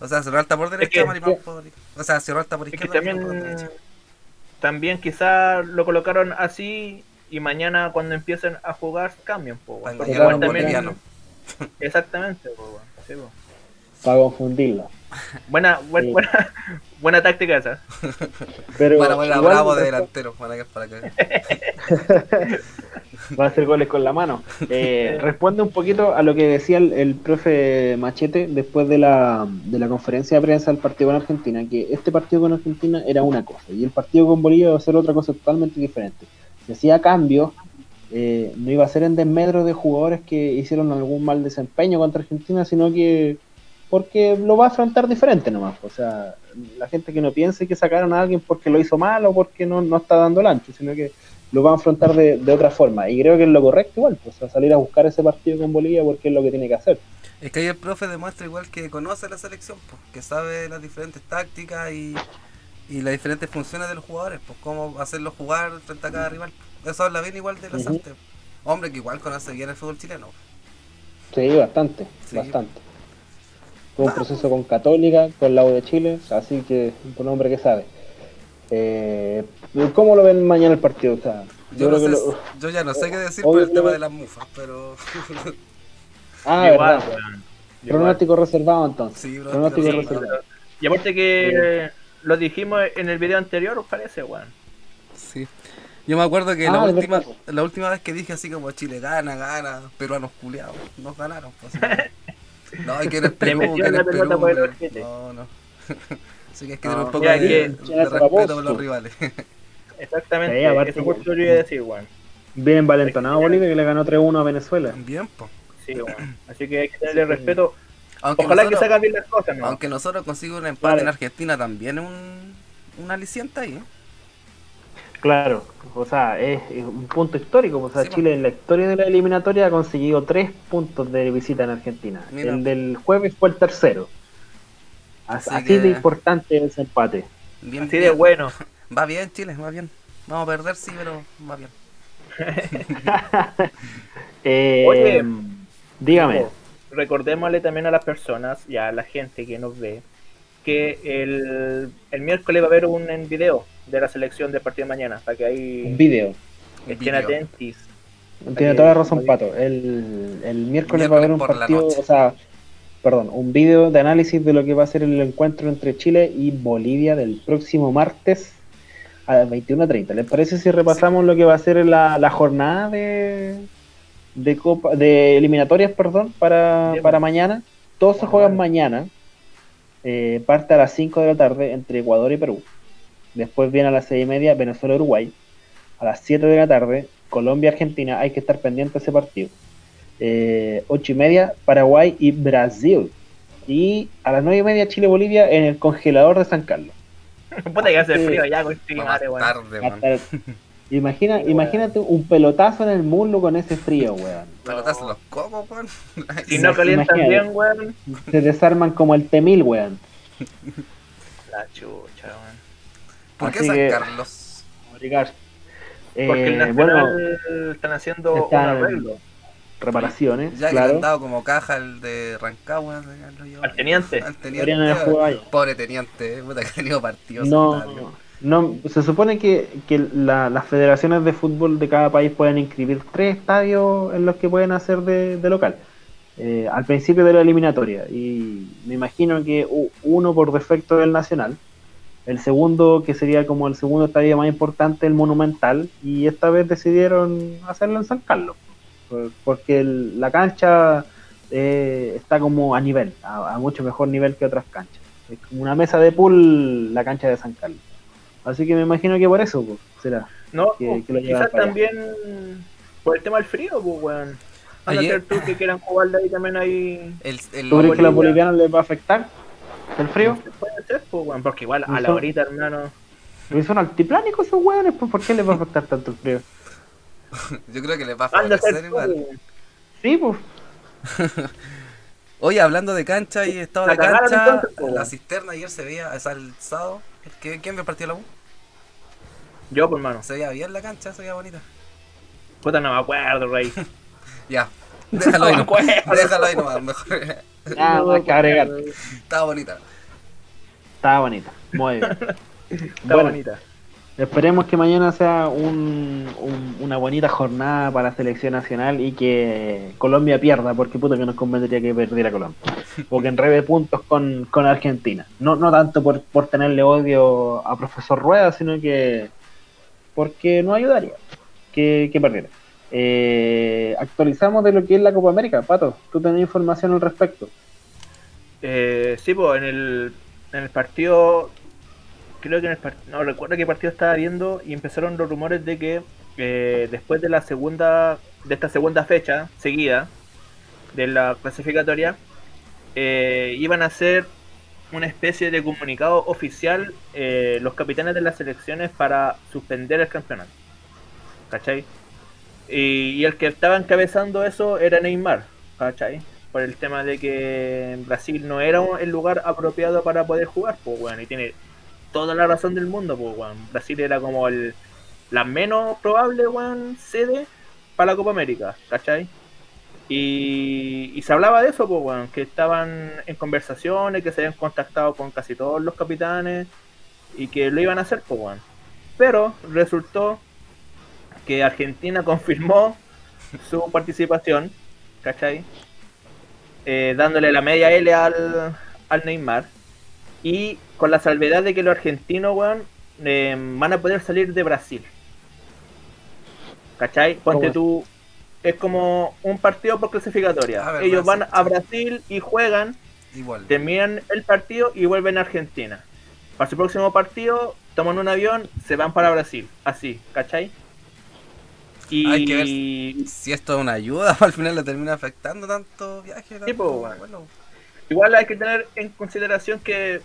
O sea, Sierra Alta por derecha, que- Maripán por... O sea, Sierra Alta por Es que izquierda, Maripán por también, derecha. También quizás lo colocaron así y mañana cuando empiecen a jugar cambian. Po, Para. Porque igual también-. *laughs* Exactamente. po, weón. Sí, po. Para confundirlo. *laughs* Buena, buen- Sí. buena, buena táctica esa. Pero a igual Bravo de delantero. Van a quedar para que... *laughs* *laughs* va a hacer goles con la mano. Eh, *laughs* responde un poquito a lo que decía el, el profe Machete después de la, de la conferencia de prensa del partido con Argentina, que este partido con Argentina era una cosa y el partido con Bolivia iba a ser otra cosa totalmente diferente. Si hacía cambios, eh, no iba a ser en desmedro de jugadores que hicieron algún mal desempeño contra Argentina, sino que porque lo va a afrontar diferente nomás. O sea, la gente que no piense que sacaron a alguien porque lo hizo mal o porque no, no está dando el ancho, sino que lo va a afrontar de, de otra forma. Y creo que es lo correcto igual, pues a salir a buscar ese partido con Bolivia porque es lo que tiene que hacer. Es que ahí el profe demuestra igual que conoce la selección, pues, que sabe las diferentes tácticas y, y las diferentes funciones de los jugadores, pues cómo hacerlos jugar frente a cada rival. Eso habla bien igual de las Ujú. Hombre que igual conoce bien el fútbol chileno. Sí, bastante, Sí. bastante. Tuvo un proceso con Católica, con la U de Chile, así que un hombre que sabe. Eh, ¿Cómo lo ven mañana el partido? O sea, Yo, no creo que sé, lo- yo ya no sé qué decir Obvio por el tema de las mufas, pero *laughs* Ah, Igual, verdad. Igual. Pronóstico reservado entonces. Sí, bro, Pronóstico sí, reservado. Y aparte que lo dijimos en el video anterior, ¿os parece, weón? sí. Yo me acuerdo que Ah, la, de última, verdad. la última vez que dije así como Chile gana, gana, peruanos culiados, nos ganaron. Pues, *laughs* no, hay que eres Perú, que eres Perú. No, no. *laughs* Así que hay que No, tener un poco de, que- respeto por los rivales. *laughs* Exactamente, Sí, aparte eso que- justo lo iba a decir, weón. Bien envalentonado Bolivia que le ganó 3-1 a Venezuela. Bien, pues. Sí, weón. Así que hay que tenerle respeto. Aunque Ojalá que nosotros, se hagan bien las cosas, ¿no? aunque nosotros consigamos un empate Claro. en Argentina también es un, un aliciente ahí. ¿eh? Claro, o sea, es, es un punto histórico. O sea, Sí, Chile en la historia de la eliminatoria ha conseguido tres puntos de visita en Argentina. Mira. El del jueves fue el tercero. As- Así Así, que- de importante ese empate. Bien, Así de bueno. Va bien Chile, va bien. Vamos a perder, sí, pero va bien. *laughs* Eh, Oye. dígame. Recordémosle también a las personas y a la gente que nos ve que el, el miércoles va a haber un en video de la selección del partido de mañana, para que Un ahí video. estén atentis. Tiene toda la razón, Pato. El, el miércoles va a haber un Miércoles partido, o sea, perdón, un video de análisis de lo que va a ser el encuentro entre Chile y Bolivia del próximo martes a las 21.30. ¿Les parece si repasamos lo que va a ser la, la jornada de, de copa de eliminatorias, perdón, para, para mañana? Todos se juegan mañana. Eh, parte a las 5 de la tarde entre Ecuador y Perú. Después viene a las 6 y media Venezuela-Uruguay. A las 7 de la tarde Colombia-Argentina. Hay que estar pendiente de ese partido. Eh, 8 y media Paraguay y Brasil. Y a las 9 y media Chile-Bolivia en el congelador de San Carlos. *laughs* Puta que hace frío ya con este Va más madre, weón. tarde, man. Hasta- *laughs* Imagina, Sí, weón. imagínate un pelotazo en el muslo con ese frío, weón. Pelotazo en los cocos, weón. *laughs* Si no calientan Imagínate. bien, weón. Se desarman como el temil, weón. La chucha, weón. ¿Por qué Así San que- Carlos? Obligar. Porque el Eh, Nacional bueno, están haciendo Están- un arreglo. Reparaciones, Ya que le han claro. dado como caja el de Rancagua. Al teniente. Al. Pobre teniente, puta que ha tenido partidos. No, no, se supone que, que la- las federaciones de fútbol de cada país pueden inscribir tres estadios en los que pueden hacer de, de local. eh, al principio de la eliminatoria. Y me imagino que uno por defecto del Nacional, el segundo que sería como el segundo estadio más importante, el Monumental, y esta vez decidieron hacerlo en San Carlos, porque el- la cancha eh, está como a nivel, a, a mucho mejor nivel que otras canchas. Es como una mesa de pool la cancha de San Carlos. Así que me imagino que por eso pues, será. No, Que- que lo llevan quizás allá. también por el tema del frío, pues, weón. Van a Ayer- ser tú que quieran jugar de ahí también ahí. El, el, ¿Tú crees que a los Bolivia. bolivianos les va a afectar el frío? Puede ser, pues, weón. Porque igual a la horita, hermano. Porque son altiplánicos esos hueones, pues ¿por qué les va a afectar tanto el frío? *laughs* yo creo que les va a favorecer igual. Sí, pues. *laughs* Oye, hablando de cancha y estado La de cancha, entonces, po, la cisterna ayer se veía, o sea, el sábado. ¿Quién, vio el partido de la U? Yo, pues, hermano. Se veía bien la cancha, se veía bonita. Puta, no me acuerdo, rey. *laughs* Ya, déjalo ahí No. Déjalo ahí nomás, mejor. Nada más que agregar. Estaba bonita. Estaba bonita. Muy bien. Bueno, bonita. Esperemos que mañana sea un, un- una bonita jornada para la selección nacional y que Colombia pierda, porque puta que nos convendría que perdiera Colombia. O que enrebe puntos con, con Argentina. No, no tanto por, por tenerle odio a profesor Rueda, sino que porque no ayudaría que, que perdiera. Eh, actualizamos de lo que es la Copa América. Pato, tú tenés información al respecto. Eh, sí, pues, en el, en el partido. Creo que en el partido. No recuerdo qué partido estaba viendo. Y empezaron los rumores de que eh, después de la segunda. De esta segunda fecha seguida. De la clasificatoria. eh, iban a hacer una especie de comunicado oficial. eh, los capitanes de las selecciones para suspender el campeonato. ¿Cachai? Y, y el que estaba encabezando eso era Neymar. ¿Cachai? por el tema de que Brasil no era el lugar apropiado para poder jugar, pues bueno, y tiene toda la razón del mundo, pues, weón. Brasil era como el, la menos probable, weón, sede para la Copa América, ¿cachai? Y, y se hablaba de eso, pues, weón, que estaban en conversaciones, que se habían contactado con casi todos los capitanes y que lo iban a hacer, pues, weón. Pero resultó que Argentina *laughs* confirmó su participación, ¿cachai? Eh, dándole la media L al, al Neymar. Y con la salvedad de que los argentinos, weón, eh, van a poder salir de Brasil. ¿Cachai? Ponte tú. Es como un partido por clasificatoria. Ellos van sí, a sí. Brasil y juegan, Igual. terminan el partido y vuelven a Argentina. Para su próximo partido, toman un avión, se van para Brasil. Así, ¿cachai? Y Hay que ver Si esto es una ayuda, *laughs* al final le termina afectando tanto viaje. tanto pues, bueno. vuelo. Igual hay que tener en consideración que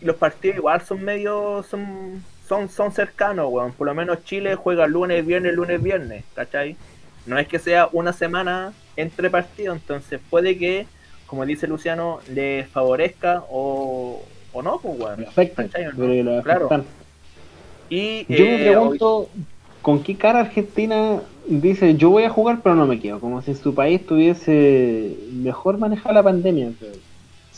los partidos igual son medio son son son cercanos, weón. Por lo menos Chile juega lunes, viernes, lunes, viernes, ¿cachai? No es que sea una semana entre partidos, entonces puede que, como dice Luciano, le favorezca o, o no, pues, weón. ¿Cachai o no? Claro. Y Yo me eh, pregunto, ¿con qué cara Argentina dice yo voy a jugar pero no me quedo? Como si su país tuviese mejor manejada la pandemia. pero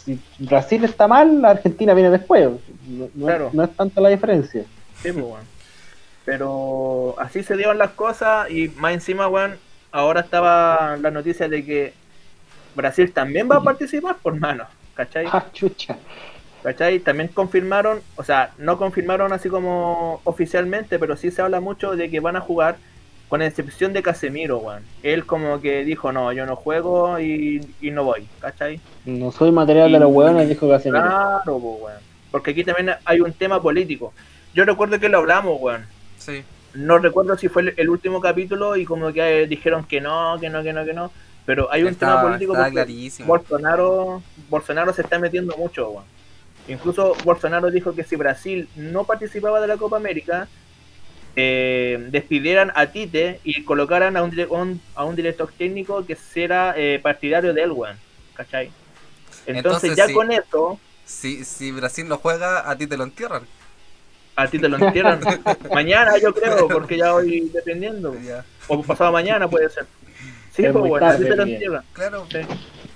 Si Brasil está mal, la Argentina viene después. No, no- Claro. no es tanta la diferencia. Sí, pues. Pero así se dieron las cosas y más encima, weón, ahora estaba la noticia de que Brasil también va a participar por mano, ¿cachai? Ah, chucha. ¿Cachai? También confirmaron, o sea, no confirmaron así como oficialmente, pero sí se habla mucho de que van a jugar con excepción de Casemiro, weón. Él como que dijo, no, yo no juego y, y no voy, ¿cachai? No soy material de los Y- hueones, dijo Casemiro. Claro, pues, weón. Porque aquí también hay un tema político. Yo recuerdo que lo hablamos, weón. Sí. No recuerdo si fue el, el último capítulo y como que eh, dijeron que no, que no, que no, que no. Pero hay un tema político porque clarísimo. Bolsonaro, Bolsonaro se está metiendo mucho, weón. Incluso Bolsonaro dijo que si Brasil no participaba de la Copa América, eh, despidieran a Tite y colocaran a un, un- a un director técnico que será eh, partidario de él, weón. ¿Cachai? Entonces, Entonces, ya con eso, Si, si Brasil no juega, a ti te lo entierran. a ti te lo entierran *laughs* mañana, yo creo, porque ya voy dependiendo. *laughs* Ya. O pasado mañana puede ser. Sí, Es pues bueno, a ti te lo entierran. Claro. Sí.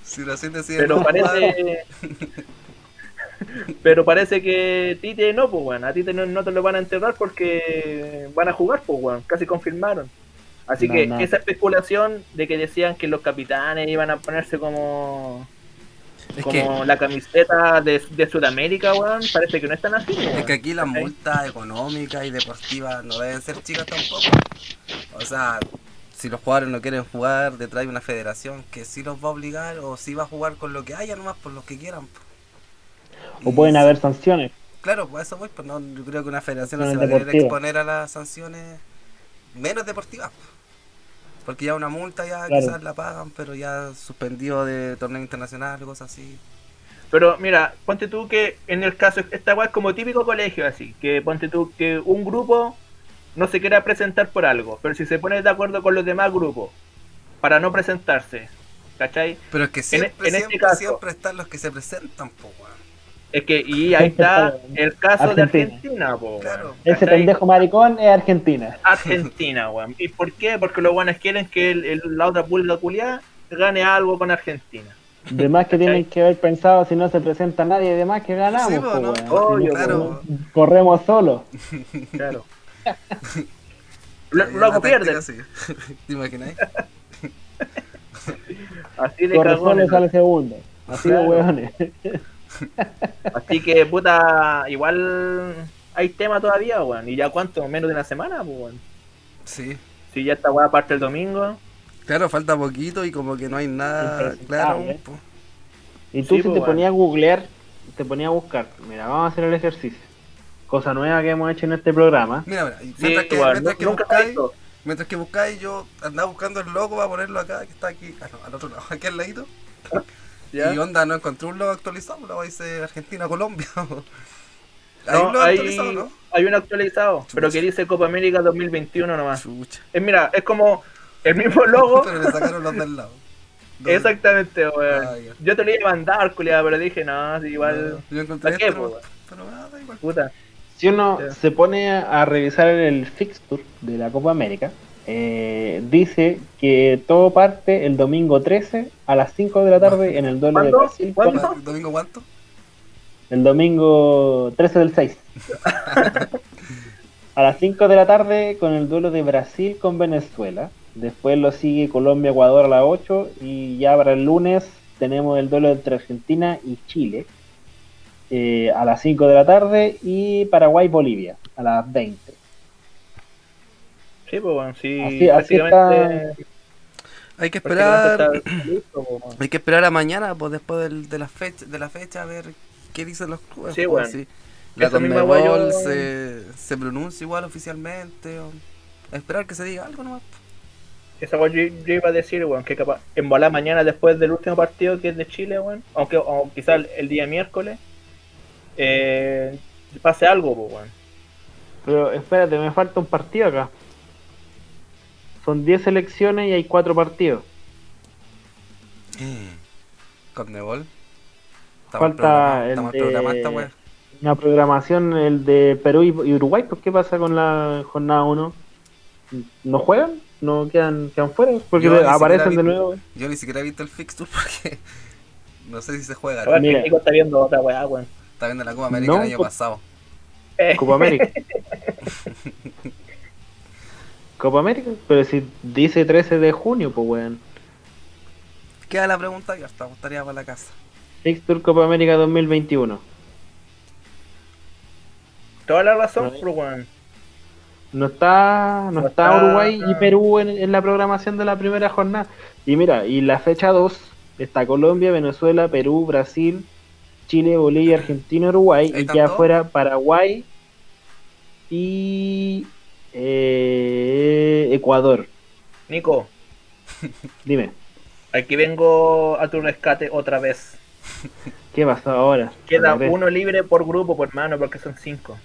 Si Brasil decide Pero no jugar, parece. *laughs* Pero parece que Tite no, pues bueno, a Tite no, no te lo van a enterrar porque van a jugar, pues bueno, casi confirmaron. Así No, que no. esa especulación de que decían que los capitanes iban a ponerse como Es como la camiseta de, de Sudamérica, weón, parece que no están así, Es que aquí las multas económicas y deportivas no deben ser chicas tampoco. O sea, si los jugadores no quieren jugar detrás de una federación que sí los va a obligar o sí va a jugar con lo que haya nomás por los que quieran. po. O Y pueden sí, haber sanciones. Claro, pues eso voy, pues no, yo creo que una federación no No se va a exponer a las sanciones menos deportivas. po. Porque ya una multa ya Claro. quizás la pagan, pero ya suspendido de torneo internacional, cosas así. Pero mira, ponte tú que en el caso, esta weá es como típico colegio así, que ponte tú que un grupo no se quiera presentar por algo, pero si se pone de acuerdo con los demás grupos para no presentarse, ¿cachai? Pero es que siempre, en este siempre, caso- siempre están los que se presentan, po. Es que, y ahí está el caso de Argentina. Po, Claro. Ese pendejo maricón es Argentina. Argentina, weón. ¿Y por qué? Porque los buenos quieren que el, el- la otra pulga culiada gane algo con Argentina. De más que tienen que haber pensado si no se presenta nadie, de más que ganamos. Sí, po, po, ¿no? Obvio, no, claro. Corremos solos. Claro. Luego una pierden. así. ¿Te imaginas? Así de Corre cagón. solo y sale segundo. Así de hueones. Así que, puta, igual hay tema todavía, weón. ¿Y ya cuánto? ¿Menos de una semana, pues, weón? Sí. Si ya esta weá parte el domingo. Claro, falta poquito y como que no hay nada claro. Y tú Sí, si po, te ponías a googlear, te ponías a buscar. Mira, vamos a hacer el ejercicio. Cosa nueva que hemos hecho en este programa. Mira, mira, Sí, mientras, que, mientras, que buscáis, visto. mientras que buscáis, yo andaba buscando el logo para ponerlo acá, que está aquí, no, al otro lado, *laughs* aquí al ladito. ¿Ya? Y onda, no encontré un logo actualizado, luego dice Argentina-Colombia. Hay *laughs* No, un logo hay, actualizado, ¿no? hay uno actualizado, pero Chucha. que dice Copa América 2021 nomás. Chucha. Es, mira, es como el mismo logo. *laughs* Pero le sacaron los del lado. Los- *laughs* Exactamente, weón. Ah, ya. Yo te lo iba a mandar, culiado, pero dije, no, sí, igual, Yo encontré ¿para qué, este, pero, pero nada, da igual. puta. Si uno Ya. se pone a revisar el fixture de la Copa América, eh, dice que todo parte el domingo 13 a las 5 de la tarde en el duelo de. Brasil. ¿Cuándo? con- ¿Domingo cuánto? El domingo 13 del 6. *laughs* a las 5 de la tarde con el duelo de Brasil con Venezuela. Después lo sigue Colombia-Ecuador a las 8. Y ya para el lunes tenemos el duelo entre Argentina y Chile eh, a las 5 de la tarde. Y Paraguay-Bolivia a las 20. Sí, pues bueno, sí. Así- así prácticamente- Hay que esperar. está listo, pues, bueno. Hay que esperar a mañana, pues después del- de, la fecha, de la fecha, a ver qué dicen los clubes. Sí, pues, bueno. si la Esa Conmebol se, se pronuncia igual oficialmente. O... Esperar que se diga algo nomás. Esa weón yo, yo iba a decir, weón, que capaz en volar mañana después del último partido que es de Chile, weón, aunque o quizás el, el día miércoles, eh, pase algo, pues, weón. Pero espérate, me falta un partido acá. Son 10 selecciones y hay 4 partidos. Conmebol. Estamos Falta el estamos de-. Una programación, el de Perú y, Uruguay, pues ¿qué pasa con la jornada 1? ¿No juegan? ¿No quedan, quedan fuera? Porque Yo aparecen vi- de nuevo. Yo ni siquiera he visto el fixture porque *laughs* no sé si se juega. Mira. que Nico está viendo otra weá, weón. Está viendo la Copa América No, el año pues- pasado. Eh, Copa América. *laughs* Copa América, pero si dice 13 de junio, pues weón. Queda la pregunta abierta, gustaría para la casa. Fixture Copa América 2021. toda la razón, Pero- pues, weón. No está, no No está está- Uruguay y Perú en, en la programación de la primera jornada. Y mira, y la fecha 2 está Colombia, Venezuela, Perú, Brasil, Chile, Bolivia, Argentina, Uruguay. Y queda todos. fuera Paraguay y eh, Ecuador. Nico, *laughs* Dime, aquí vengo a tu rescate otra vez. ¿qué pasó ahora? Queda uno libre por grupo, por hermano, porque son cinco.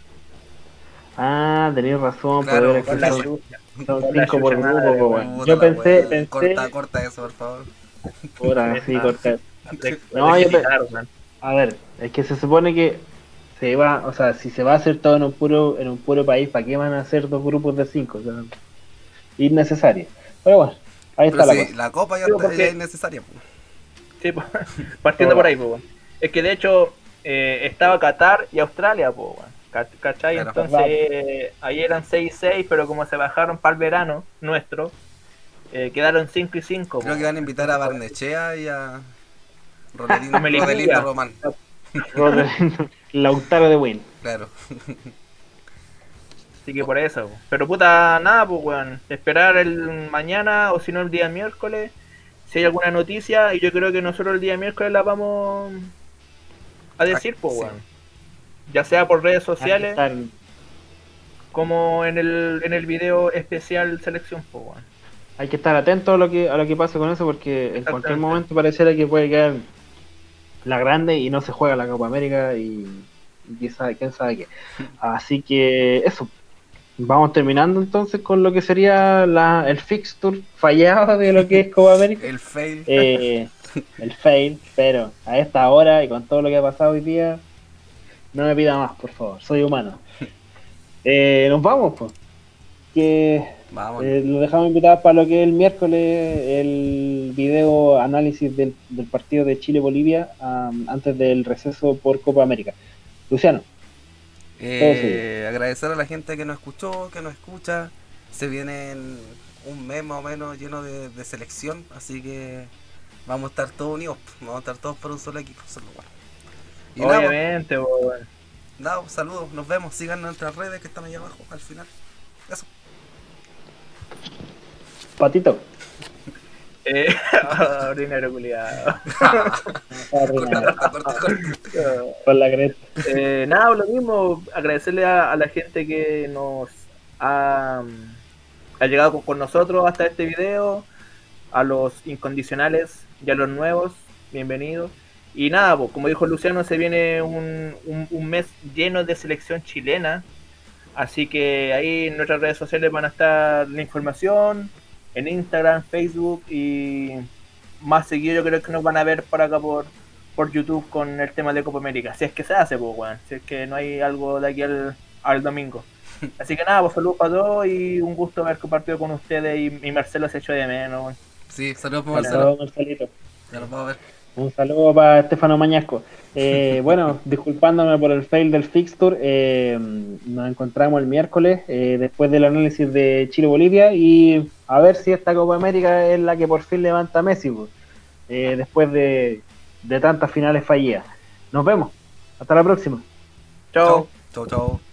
Ah, tenéis razón, Claro, que la son, la cinco por grupo, weón. Puta Yo pensé, pensé, Corta, corta eso, por favor. Ahora sí, corta. No, yo pe-. A ver, es que se supone que se va, o sea, si se va a hacer todo en un puro, en un puro país, ¿para qué van a hacer dos grupos de cinco? O sea, innecesario. Pero bueno, ahí Pero está la sí, cosa. la copa ya, porque- es. Sí, po, *laughs* partiendo por ahí, pues, weón. Es que de hecho eh, estaba Qatar y Australia, pues, ¿Cachai? Claro. Entonces eh, ahí eran 6 y 6, pero como se bajaron para el verano nuestro, eh, quedaron 5 y 5. Creo que van a invitar a Barnechea y a *laughs* Melipilla. Rodelito Román. *laughs* Lautaro de Win. Claro. *laughs* Así que por eso. Pero puta, nada, pues, weón. Esperar el mañana o si no el día miércoles. Si hay alguna noticia, y yo creo que nosotros el día miércoles la vamos a decir, pues, Sí. weón. Ya sea por redes que sociales, como en el, en el video especial selección, pues, weón. hay que estar atento a lo que a lo que pase con eso porque en cualquier momento pareciera que puede quedar la grande y no se juega la Copa América y, y quién sabe, quién sabe qué. Así que eso. Vamos terminando entonces con lo que sería la, el fixture fallado de lo que es Copa América. *laughs* El fail. Eh, el fail, pero a esta hora y con todo lo que ha pasado hoy día, no me pida más, por favor, soy humano. *laughs* Eh, nos vamos, pues. Que eh, lo dejamos invitados para lo que es el miércoles, el video análisis del, del partido de Chile-Bolivia antes del receso por Copa América. Luciano, Eh, agradecer a la gente que nos escuchó, que nos escucha. Se viene un mes más o menos lleno de, de selección, así que vamos a estar todos unidos. Vamos a estar todos por un solo equipo. Solo, bueno. Y nada, pues, Obviamente, nada, pues, saludos, nos vemos. Sigan en nuestras redes que están ahí abajo al final. Eso. Patito. Eh, *laughs* ordinario culiado. *laughs* *laughs* Con la creta. Eh, nada, lo mismo, agradecerle a, a la gente que nos ha, ha llegado con, con nosotros hasta este video, a los incondicionales y a los nuevos, bienvenidos. Y nada, pues, como dijo Luciano, se viene un, un- un mes lleno de selección chilena, así que ahí en nuestras redes sociales van a estar la información, en Instagram, Facebook y más seguido yo creo que nos van a ver por acá por, por YouTube con el tema de Copa América. Si es que se hace, pues, weón. Si es que no hay algo de aquí al, al domingo. *laughs* Así que nada, pues saludos para todos y un gusto haber compartido con ustedes y, y Marcelo se echó de menos. Sí, saludos para Marcelo. Saludos, Marcelito. Ya los vamos a ver. Un saludo para Estefano Mañasco. Eh, *laughs* bueno, disculpándome por el fail del fixture, eh, nos encontramos el miércoles eh, después del análisis de Chile-Bolivia y a ver si esta Copa América es la que por fin levanta a Messi, pues, eh, después de, de tantas finales fallidas. Nos vemos. Hasta la próxima. Chao. Chau, chau.